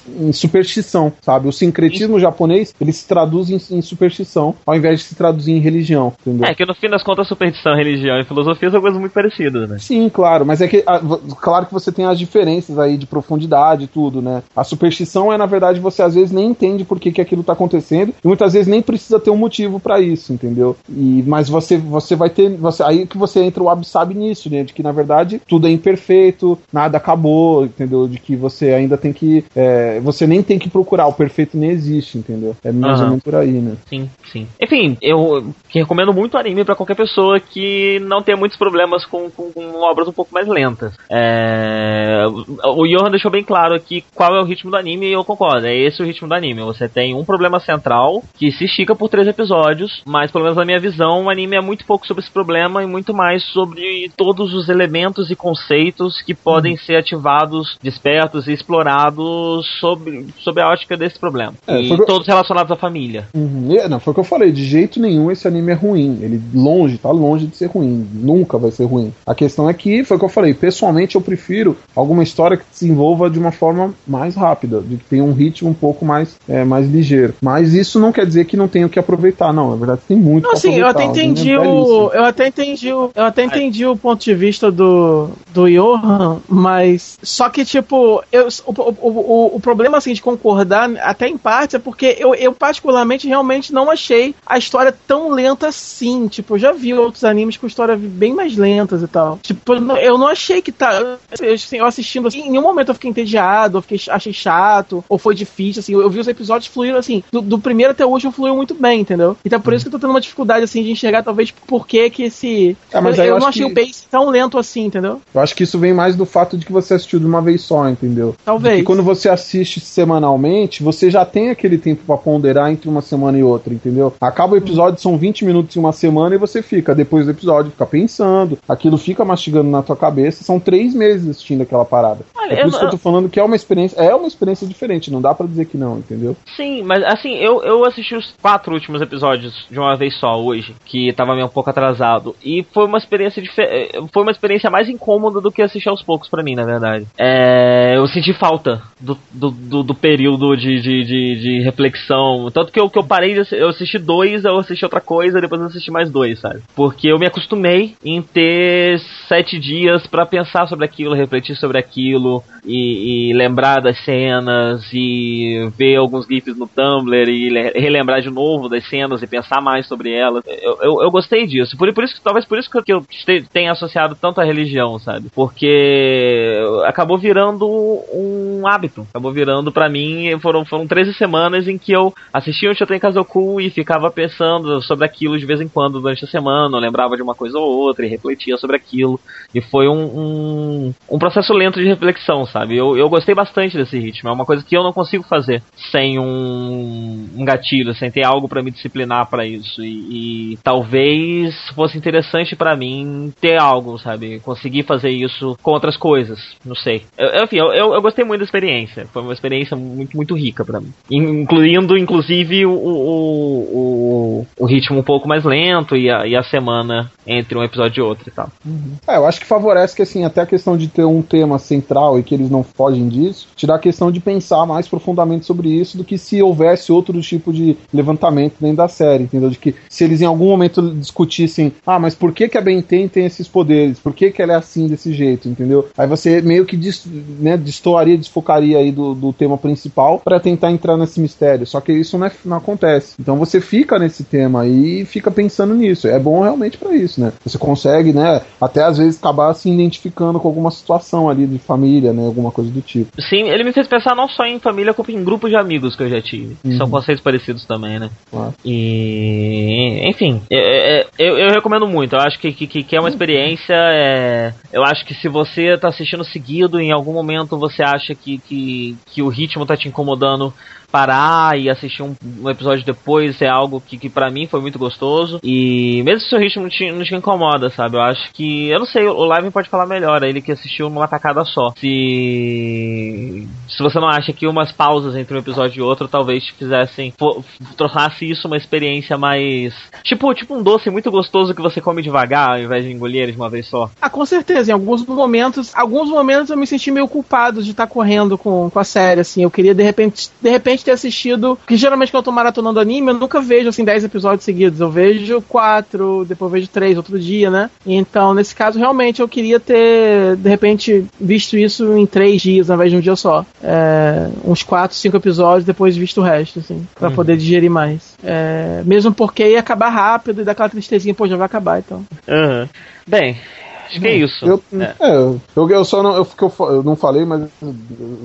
em, em superstição, sabe? O sincretismo Sim. japonês ele se traduz em, em, superstição ao invés de se traduzir em religião, entendeu? É que no fim das contas superstição, religião e filosofia são coisas muito parecidas, né? Sim, claro, mas é que a, claro que você tem as diferenças aí de profundidade e tudo, né? A superstição é na verdade você às vezes nem entende por que, que aquilo tá acontecendo e muitas vezes nem precisa ter um motivo para isso, entendeu? E mas você você vai ter você aí que você entra o absabe nisso, né? De que na verdade tudo é imperfeito, nada acabou, entendeu? De que você ainda tem que é, você nem tem que procurar o perfeito nem existe, entendeu? É mais uhum. ou menos por aí, né? Sim, sim. Enfim, eu recomendo muito anime para qualquer pessoa que não tenha muitos problemas com, com, com obras um pouco mais lentas. É... O Johan deixou bem claro aqui qual é o ritmo do anime e eu concordo. É esse o ritmo do anime. Você tem um problema central que se estica por três episódios, mas pelo menos na minha visão, o anime é muito pouco sobre esse problema e muito mais sobre todos os elementos e conceitos que podem uhum. ser ativados, despertos e explorados sobre, sobre a ótica desse problema. É, e todos relacionados à família. Uhum. Não, foi o que eu falei. De jeito nenhum esse anime é ruim. Ele longe, tá longe de ser ruim. Nunca vai ser ruim. A questão é que, foi o que eu falei, pessoalmente eu prefiro alguma história que se desenvolva de uma forma mais rápida, de que tenha um ritmo um pouco mais, é, mais ligeiro. Mas isso não quer dizer que não tenho que aproveitar, não. Na verdade, tem muito não, sim, eu até entendi o. Eu até entendi o. Eu até entendi o ponto de vista do, do Johan, mas. Só que, tipo, eu, o, o, o, o problema assim de concordar, até em parte, é porque eu, eu particularmente realmente não achei a história tão lenta assim. Tipo, eu já vi outros animes com história bem mais lentas e tal. Tipo, eu não achei que tá. Assim, eu assistindo assim, em nenhum momento eu fiquei entediado, eu fiquei, achei chato, ou foi difícil, assim. Eu, eu vi os episódios fluindo assim, do, do, primeiro até o último fluiu muito bem, entendeu? Então por isso que eu tô tendo uma dificuldade, assim, de enxergar, talvez, por que que esse. Ah, mas eu, eu, eu não achei que... o pace tão lento assim, entendeu? Eu acho que isso vem mais do fato de que você assistiu de uma vez só, entendeu? Talvez. E quando você assiste semanalmente, você já tem aquele tempo para ponderar entre uma semana e outra, entendeu? Acaba o episódio, são 20 minutos em uma semana e você fica, depois do episódio, fica pensando, aquilo fica mastigando na tua cabeça. São três meses assistindo aquela parada. Olha, é por isso que eu tô falando que é uma experiência, é uma experiência diferente, não dá para dizer que não, entendeu? Sim, mas assim, eu, eu assisti os quatro últimos episódios de uma vez só hoje, que tava meio um pouco atrasado, e foi uma experiência diferente, foi uma experiência mais incômoda do que assistir aos poucos para mim, na verdade. É, eu senti falta do, do, do, do período de, de, de, de, reflexão, tanto que eu, que eu parei, de, eu assisti dois, eu assisti outra coisa, depois eu assisti mais dois, sabe? Porque eu me acostumei em ter sete dias para pensar sobre aquilo, refletir sobre aquilo, e, e, lembrar das cenas e ver alguns GIFs no Tumblr e relembrar de novo das cenas e pensar mais sobre elas. Eu, eu, eu gostei disso. Por, por isso talvez por isso que eu tenha associado tanto a religião, sabe? Porque acabou virando um hábito. Acabou virando para mim, foram, foram 13 semanas em que eu assistia o Shoten Kazoku e ficava pensando sobre aquilo de vez em quando durante a semana, eu lembrava de uma coisa ou outra e refletia sobre aquilo. E foi um, um, um processo lento de reflexão, sabe? Eu, eu gostei bastante desse ritmo. É uma coisa que eu não consigo fazer sem um, um gatilho, sem ter algo para me disciplinar para isso. E, e, talvez fosse interessante para mim ter algo, sabe? Conseguir fazer isso com outras coisas. Não sei. Eu, enfim, eu, eu, eu, gostei muito da experiência. Foi uma experiência muito, muito rica para mim. Incluindo, inclusive, o, o, o, o, ritmo um pouco mais lento e a, e a semana entre um episódio e outro e tal. Uhum. É, eu acho que favorece que, assim, até a questão de ter um tema central e que ele eles não fogem disso, tirar a questão de pensar mais profundamente sobre isso do que se houvesse outro tipo de levantamento dentro da série, entendeu? De que se eles em algum momento discutissem, ah, mas por que, que a Benten tem esses poderes? Por que, que ela é assim desse jeito, entendeu? Aí você meio que dis, né, destoaria, desfocaria aí do, do tema principal para tentar entrar nesse mistério. Só que isso não, é, não acontece. Então você fica nesse tema e fica pensando nisso. É bom realmente para isso, né? Você consegue, né, até às vezes acabar se identificando com alguma situação ali de família, né? alguma coisa do tipo. Sim, ele me fez pensar não só em família, como em grupos de amigos que eu já tive. Uhum. São conceitos parecidos também, né? Né? E. Enfim, é- eu, eu recomendo muito. Eu acho que, que, que é uma experiência. é, eu acho que se você tá assistindo seguido, em algum momento você acha que, que, que o ritmo tá te incomodando. Parar e assistir um, um episódio depois é algo que, que para mim foi muito gostoso. E mesmo se o ritmo não te, não te incomoda, sabe? Eu acho que. Eu não sei, o Live pode falar melhor, é ele que assistiu numa tacada só. Se. Se você não acha que umas pausas entre um episódio e outro talvez te fizessem. tornasse isso uma experiência mais. Tipo, tipo um doce muito gostoso que você come devagar ao invés de engolir ele de uma vez só. Ah, com certeza. Em alguns momentos, alguns momentos eu me senti meio culpado de estar correndo com, com a série, assim. Eu queria, de repente, de repente ter assistido. Porque geralmente quando eu tô maratonando anime, eu nunca vejo, assim, 10 episódios seguidos. Eu vejo quatro, depois vejo três outro dia, né? Então, nesse caso, realmente eu queria ter, de repente, visto isso em três dias, ao invés de um dia só. É, uns quatro, cinco episódios, depois visto o resto, assim. Pra poder digerir mais. É, mesmo porque ia acabar rápido e daquela tristezinha, pô, já vai acabar, então. Aham. Bem, acho que é isso. Eu, É. é, eu, eu só não, eu, que eu, não falei, mas eu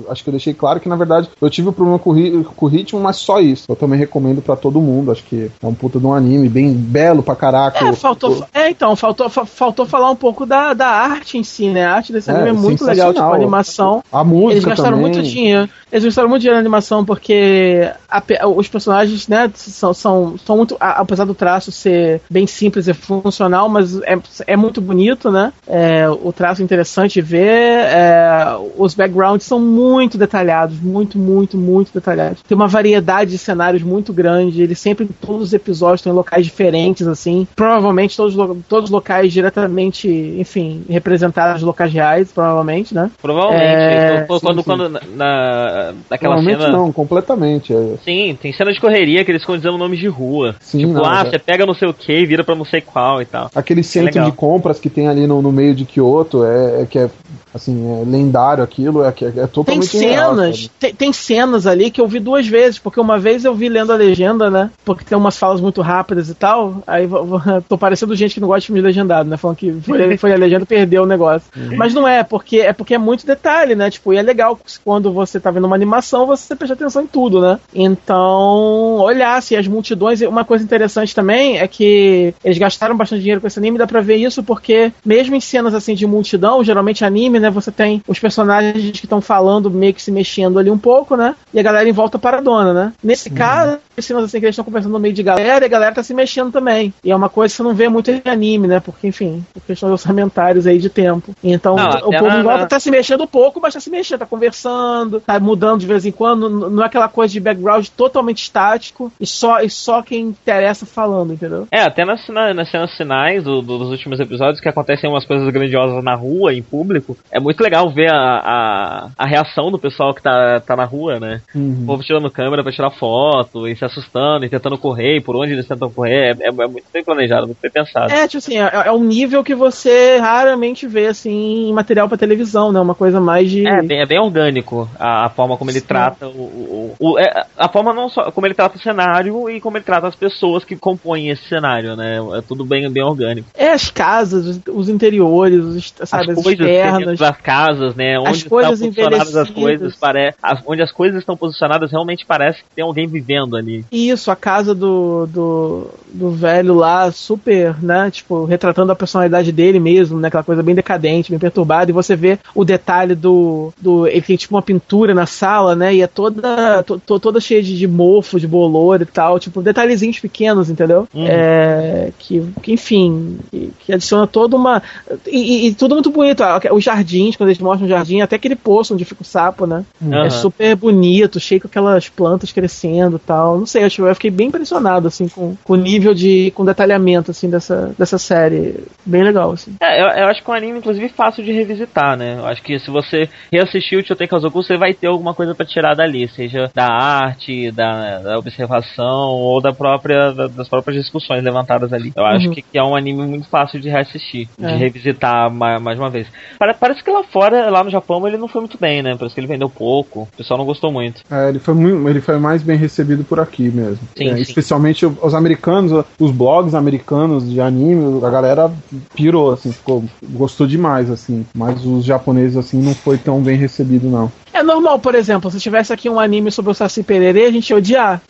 acho que eu deixei claro que na verdade eu tive um problema com, ri- com o ritmo, mas só isso. Eu também recomendo pra todo mundo. Acho que é um puta de um anime bem belo pra caraca. É, faltou, é, então, faltou, fa- faltou falar um pouco da, da arte em si, né? A arte desse É, anime é muito legal, tipo, a animação. a música Eles gastaram também. muito dinheiro. Eles gastaram muito dinheiro na animação porque a os personagens, né, são, são, são muito. a- Apesar do traço ser bem simples e funcional, mas é, é muito bonito, né? É, o traço é interessante de ver. é, os backgrounds são muito detalhados, muito, muito, muito detalhados. Tem uma variedade de cenários muito grande. Eles sempre, todos os episódios, estão em locais diferentes, assim. Provavelmente todos, todos os locais diretamente, enfim, representados locais reais, provavelmente, né? Provavelmente. É, Então, quando, sim, quando na, na- naquela Normalmente cena. não, completamente. É, Sim, tem cena de correria que eles ficam dizendo nomes de rua. Sim, tipo, não, ah, já- você pega não sei o que e vira pra não sei qual e tal. Aquele centro de compras que tem ali no, no meio de Kyoto é, é que é assim, é lendário aquilo, é, que é, é Tem totalmente real, cenas, sabe? tem, tem cenas ali que eu vi duas vezes, porque uma vez eu vi lendo a legenda, né? Porque tem umas falas muito rápidas e tal. Aí tô parecendo gente que não gosta de filme legendado, né? Falando que foi, foi a legenda e perdeu o negócio. Mas não é, porque é porque é muito detalhe, né? Tipo, e é legal quando você tá vendo uma animação, você presta atenção em tudo, né? Então, olhar assim, as multidões. Uma coisa interessante também é que eles gastaram bastante dinheiro com esse anime, dá pra ver isso, porque mesmo em cenas assim de multidão, geralmente anime, né? Você tem os personagens que estão falando, meio que se mexendo ali um pouco, né? E a galera em volta paradona, né? Nesse caso, as cenas assim que eles estão conversando no meio de galera e a galera tá se mexendo também. E é uma coisa que você não vê muito em anime, né? Porque, enfim, por questões orçamentárias aí de tempo. Então, Não, o povo em volta tá se mexendo pouco, mas tá se mexendo, tá conversando, tá mudando de vez em quando. Não é aquela coisa de background totalmente estático e só, e só quem interessa falando, entendeu? É, até nas, na- nas cenas finais do- do- dos últimos episódios que acontecem umas coisas grandiosas na rua, em público, é muito legal ver a, a, a reação do pessoal que tá, tá na rua, né? O Uhum. povo tirando câmera pra tirar foto e se assustando e tentando correr, e por onde eles tentam correr. É, é- é muito bem planejado, muito bem pensado. É, tipo assim, é, é um nível que você raramente vê, assim, em material pra televisão, né? Uma coisa mais de. É bem, é bem orgânico a, a forma como ele Sim. trata o. o, o- é, a forma não só como ele trata o cenário e como ele trata as pessoas que compõem esse cenário, né? É tudo bem, bem orgânico. É as casas, os, interiores, os, sabe, as as, coisas externas. das casas, né? Onde estão coisas posicionadas as coisas, pare... as- onde as coisas estão posicionadas realmente parece que tem alguém vivendo ali. Isso, a casa do, do, do velho lá, super, né? Tipo, retratando a personalidade dele mesmo, né? Aquela coisa bem decadente, bem perturbada. E você vê o detalhe do. do ele tem tipo uma pintura na sala, né? E é toda, to- to- toda cheia de, de mofo, de bolor e tal. Tipo, detalhezinhos pequenos, entendeu? Uhum. É, que, que, enfim, que, que adiciona toda uma. E, e- tudo muito bonito. Os jardins, quando eles mostram o jardim, até aquele poço onde fica o sapo, né? Aham. É super bonito, cheio com aquelas plantas crescendo e tal. Não sei, acho, eu fiquei bem impressionado, assim, com, com o nível de. com detalhamento, assim, dessa, dessa série. Bem legal, assim. É, eu, eu acho que é um anime, inclusive, fácil de revisitar, né? Eu acho que se você reassistir o Chotei Kazoku, você vai ter alguma coisa pra tirar dali, seja da arte, da, da observação ou da própria, da- das próprias discussões levantadas ali. Eu acho Uhum. que, que é um anime muito fácil de reassistir, de É. revisitar ma- mais, uma vez. Pare- parece que lá fora, lá no Japão, ele não foi muito bem, né? Parece que ele vendeu pouco, o pessoal não gostou muito. É, ele foi muito, ele foi mais bem recebido por aqui mesmo. Sim, É, sim. Especialmente os americanos, os blogs americanos de anime, a galera pirou, assim, ficou, gostou demais, assim. Mas os japoneses, assim, não foi tão bem recebido, não. É normal, por exemplo, se tivesse aqui um anime sobre o Saci Pererê, a gente ia odiar.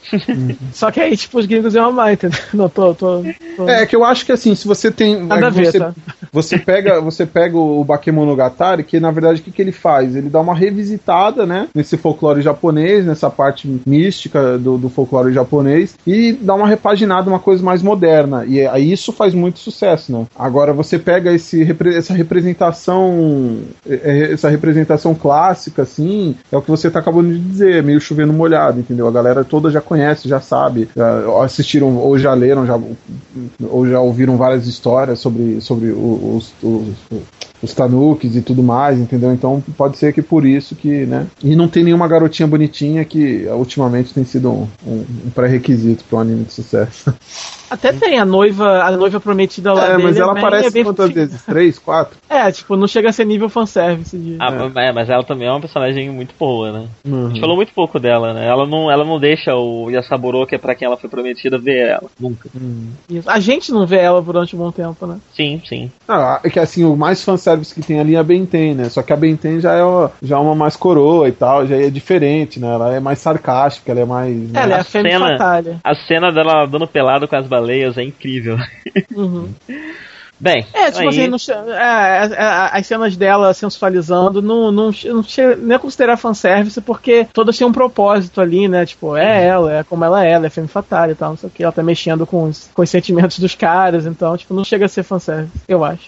Só que aí, tipo, os gringos iam amar, entendeu? Não, tô, tô, tô... É que eu acho que assim, se você tem. Nada a ver, você, tá? você pega, você pega o Bakemonogatari, que na verdade o que, que ele faz? Ele dá uma revisitada, né? Nesse folclore japonês, nessa parte mística do, do folclore japonês, e dá uma repaginada, uma coisa mais moderna. E aí isso faz muito sucesso, né? Agora você pega esse, essa representação. é, é, Essa representação clássica, assim, é o que você tá acabando de dizer, é meio chovendo molhado, entendeu? A galera toda já conhece, já sabe, já assistiram ou já leram, já, ou já ouviram várias histórias sobre, sobre os, os, os tanukis e tudo mais, entendeu? Então pode ser que por isso que, né? E não tem nenhuma garotinha bonitinha que ultimamente tem sido um, um- um pré-requisito para um anime de sucesso. Até tem a noiva, a noiva prometida lá É, dele. mas ela bem- aparece bem quantas vezes? Três, quatro? É, tipo, não chega a ser nível fanservice de. Ah, é, mas ela também é uma personagem muito boa, né? A Uhum. gente falou muito pouco dela, né? Ela não, ela não deixa o Yasaburo, que é pra quem ela foi prometida, ver ela. Nunca. Isso. A gente não vê ela durante um bom tempo, né? Sim, sim. Ah, é que assim, o mais fanservice que tem ali é a Benten, né? Só que a Benten já é, uma- já é uma mais coroa e tal, já é diferente, né? Ela é mais sarcástica, ela é mais. né? Ela é a a cena- Fatale. A cena dela dando pelado com as baleias é incrível. Uhum. Bem, É, tipo aí, assim, não é, é, é, as cenas dela sensualizando não, não, não, che- nem é considerar fanservice, porque todas têm um propósito ali, né? Tipo, é ela, é como ela é, ela é femme fatale e tal, não sei o que. Ela tá mexendo com os, com os sentimentos dos caras, então, tipo, não chega a ser fanservice, eu acho.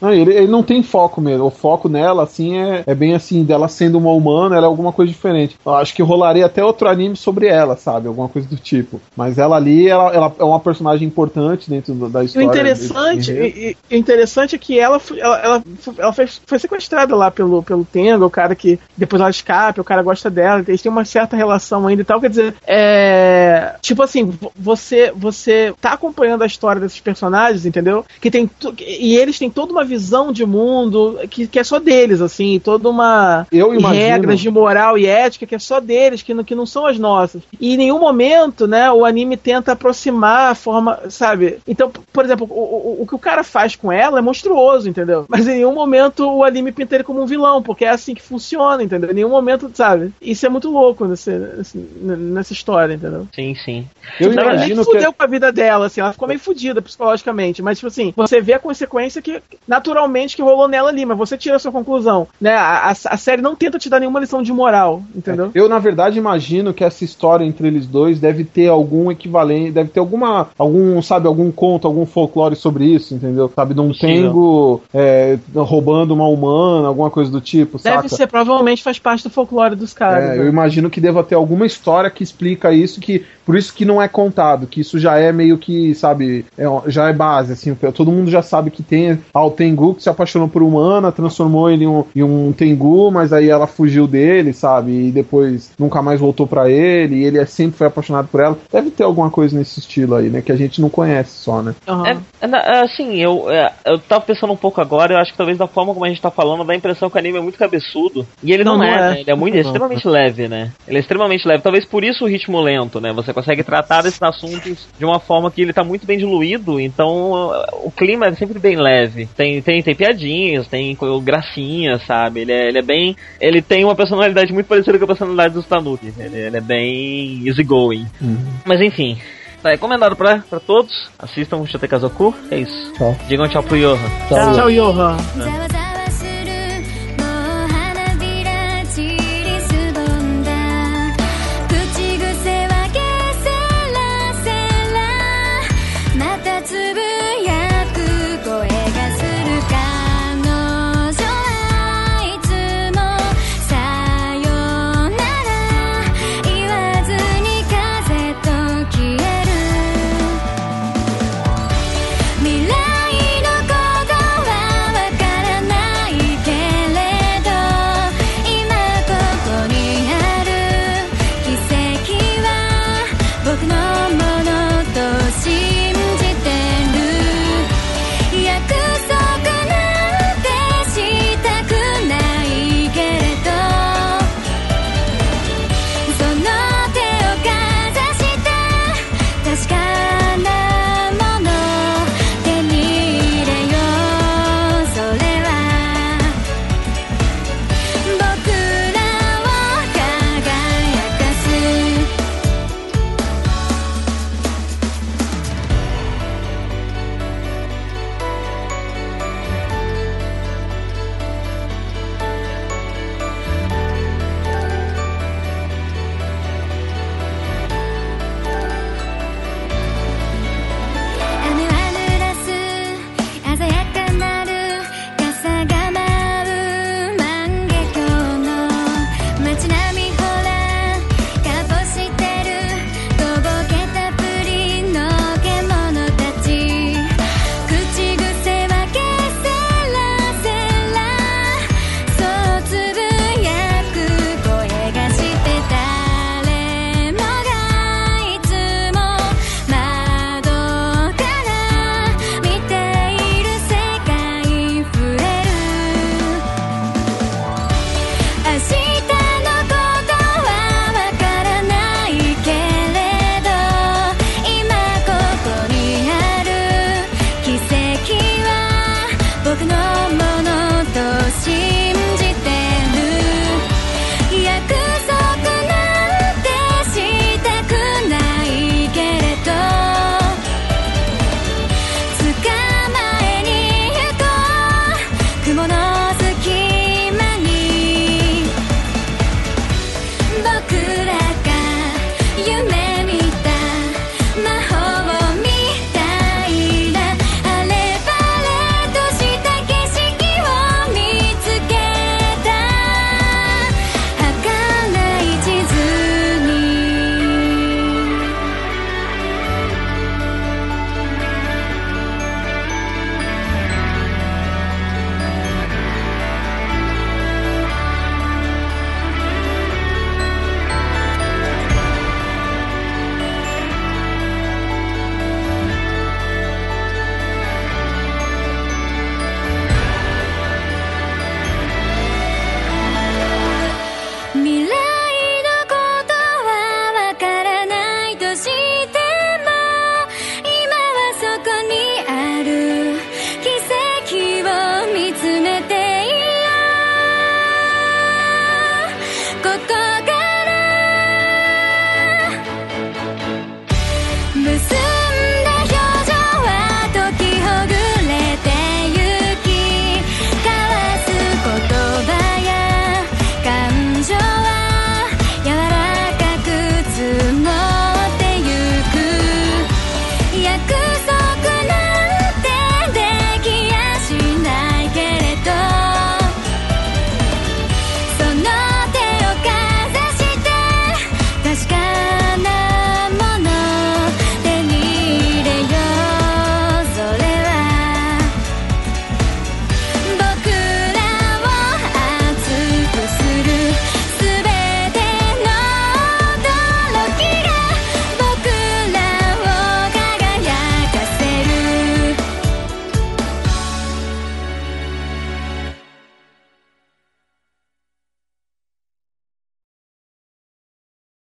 Não, ele, ele não tem foco mesmo. O foco nela, assim, é, é bem assim, dela sendo uma humana, ela é alguma coisa diferente. Eu acho que rolaria até outro anime sobre ela, sabe? Alguma coisa do tipo. Mas ela ali, ela, ela é uma personagem importante dentro da E o história. interessante. E- e- o interessante é que ela, ela, ela, ela foi, foi sequestrada lá pelo, pelo Tenga, o cara que depois ela escapa, o cara gosta dela, eles têm uma certa relação ainda e tal. Quer dizer, é. Tipo assim, vo- você, você tá acompanhando a história desses personagens, entendeu? Que tem. E eles têm toda uma visão de mundo que, que é só deles, assim, toda uma. Eu imagino. regras de moral e ética que é só deles, que não, que não são as nossas. E em nenhum momento, né, o anime tenta aproximar a forma, sabe? Então, por exemplo, o, o, o que o cara faz com ela é monstruoso, entendeu? Mas em nenhum momento o anime pinta ele como um vilão, porque é assim que funciona, entendeu? Em nenhum momento, sabe? Isso é muito louco nesse, nesse- nessa história, entendeu? sim, sim. Eu Tipo, ela nem imagino que. fudeu com a vida dela, assim, ela ficou meio fudida psicologicamente, mas, tipo assim, você vê a consequência que, naturalmente, que rolou nela ali, mas você tira a sua conclusão, né? A, a, a série não tenta te dar nenhuma lição de moral, entendeu? Eu, na verdade, imagino que essa história entre eles dois deve ter algum equivalente, deve ter alguma, algum, sabe, algum conto, algum folclore sobre isso, entendeu? Sabe, de um. Tengo é, roubando uma humana, alguma coisa do tipo, Deve saca? ser, provavelmente faz parte do folclore dos caras. É, né? eu imagino que deva ter alguma história que explica isso, que por isso que não é contado, que isso já é meio que, sabe, é- já é base, assim, todo mundo já sabe que tem ah, o Tengu que se apaixonou por humana, transformou ele em um, em um Tengu, mas aí ela fugiu dele, sabe, e depois nunca mais voltou pra ele, e ele é, sempre foi apaixonado por ela. Deve ter alguma coisa nesse estilo aí, né, que a gente não conhece só, né? Aham. É, é, é, assim, eu, é, eu tava pensando um pouco agora, eu acho que talvez da forma como a gente tá falando, dá a impressão que o anime é muito cabeçudo. E ele não, Não, é, não é. né? Ele é muito Não. extremamente leve, né? Ele é extremamente leve. Talvez por isso o ritmo lento, né? Você consegue tratar desses assuntos de uma forma que ele tá muito bem diluído, então o clima é sempre bem leve. Tem, tem, tem piadinhas, tem gracinhas, sabe? Ele é, ele é bem. Ele tem uma personalidade muito parecida com a personalidade dos Tanuki. Ele, ele é bem easygoing. Mas enfim. Tá recomendado pra, pra todos. Assistam o Shotei Kazoku. É isso. Tchau. Digam tchau pro Yohan. Tchau. Tchau, Johan. ざわ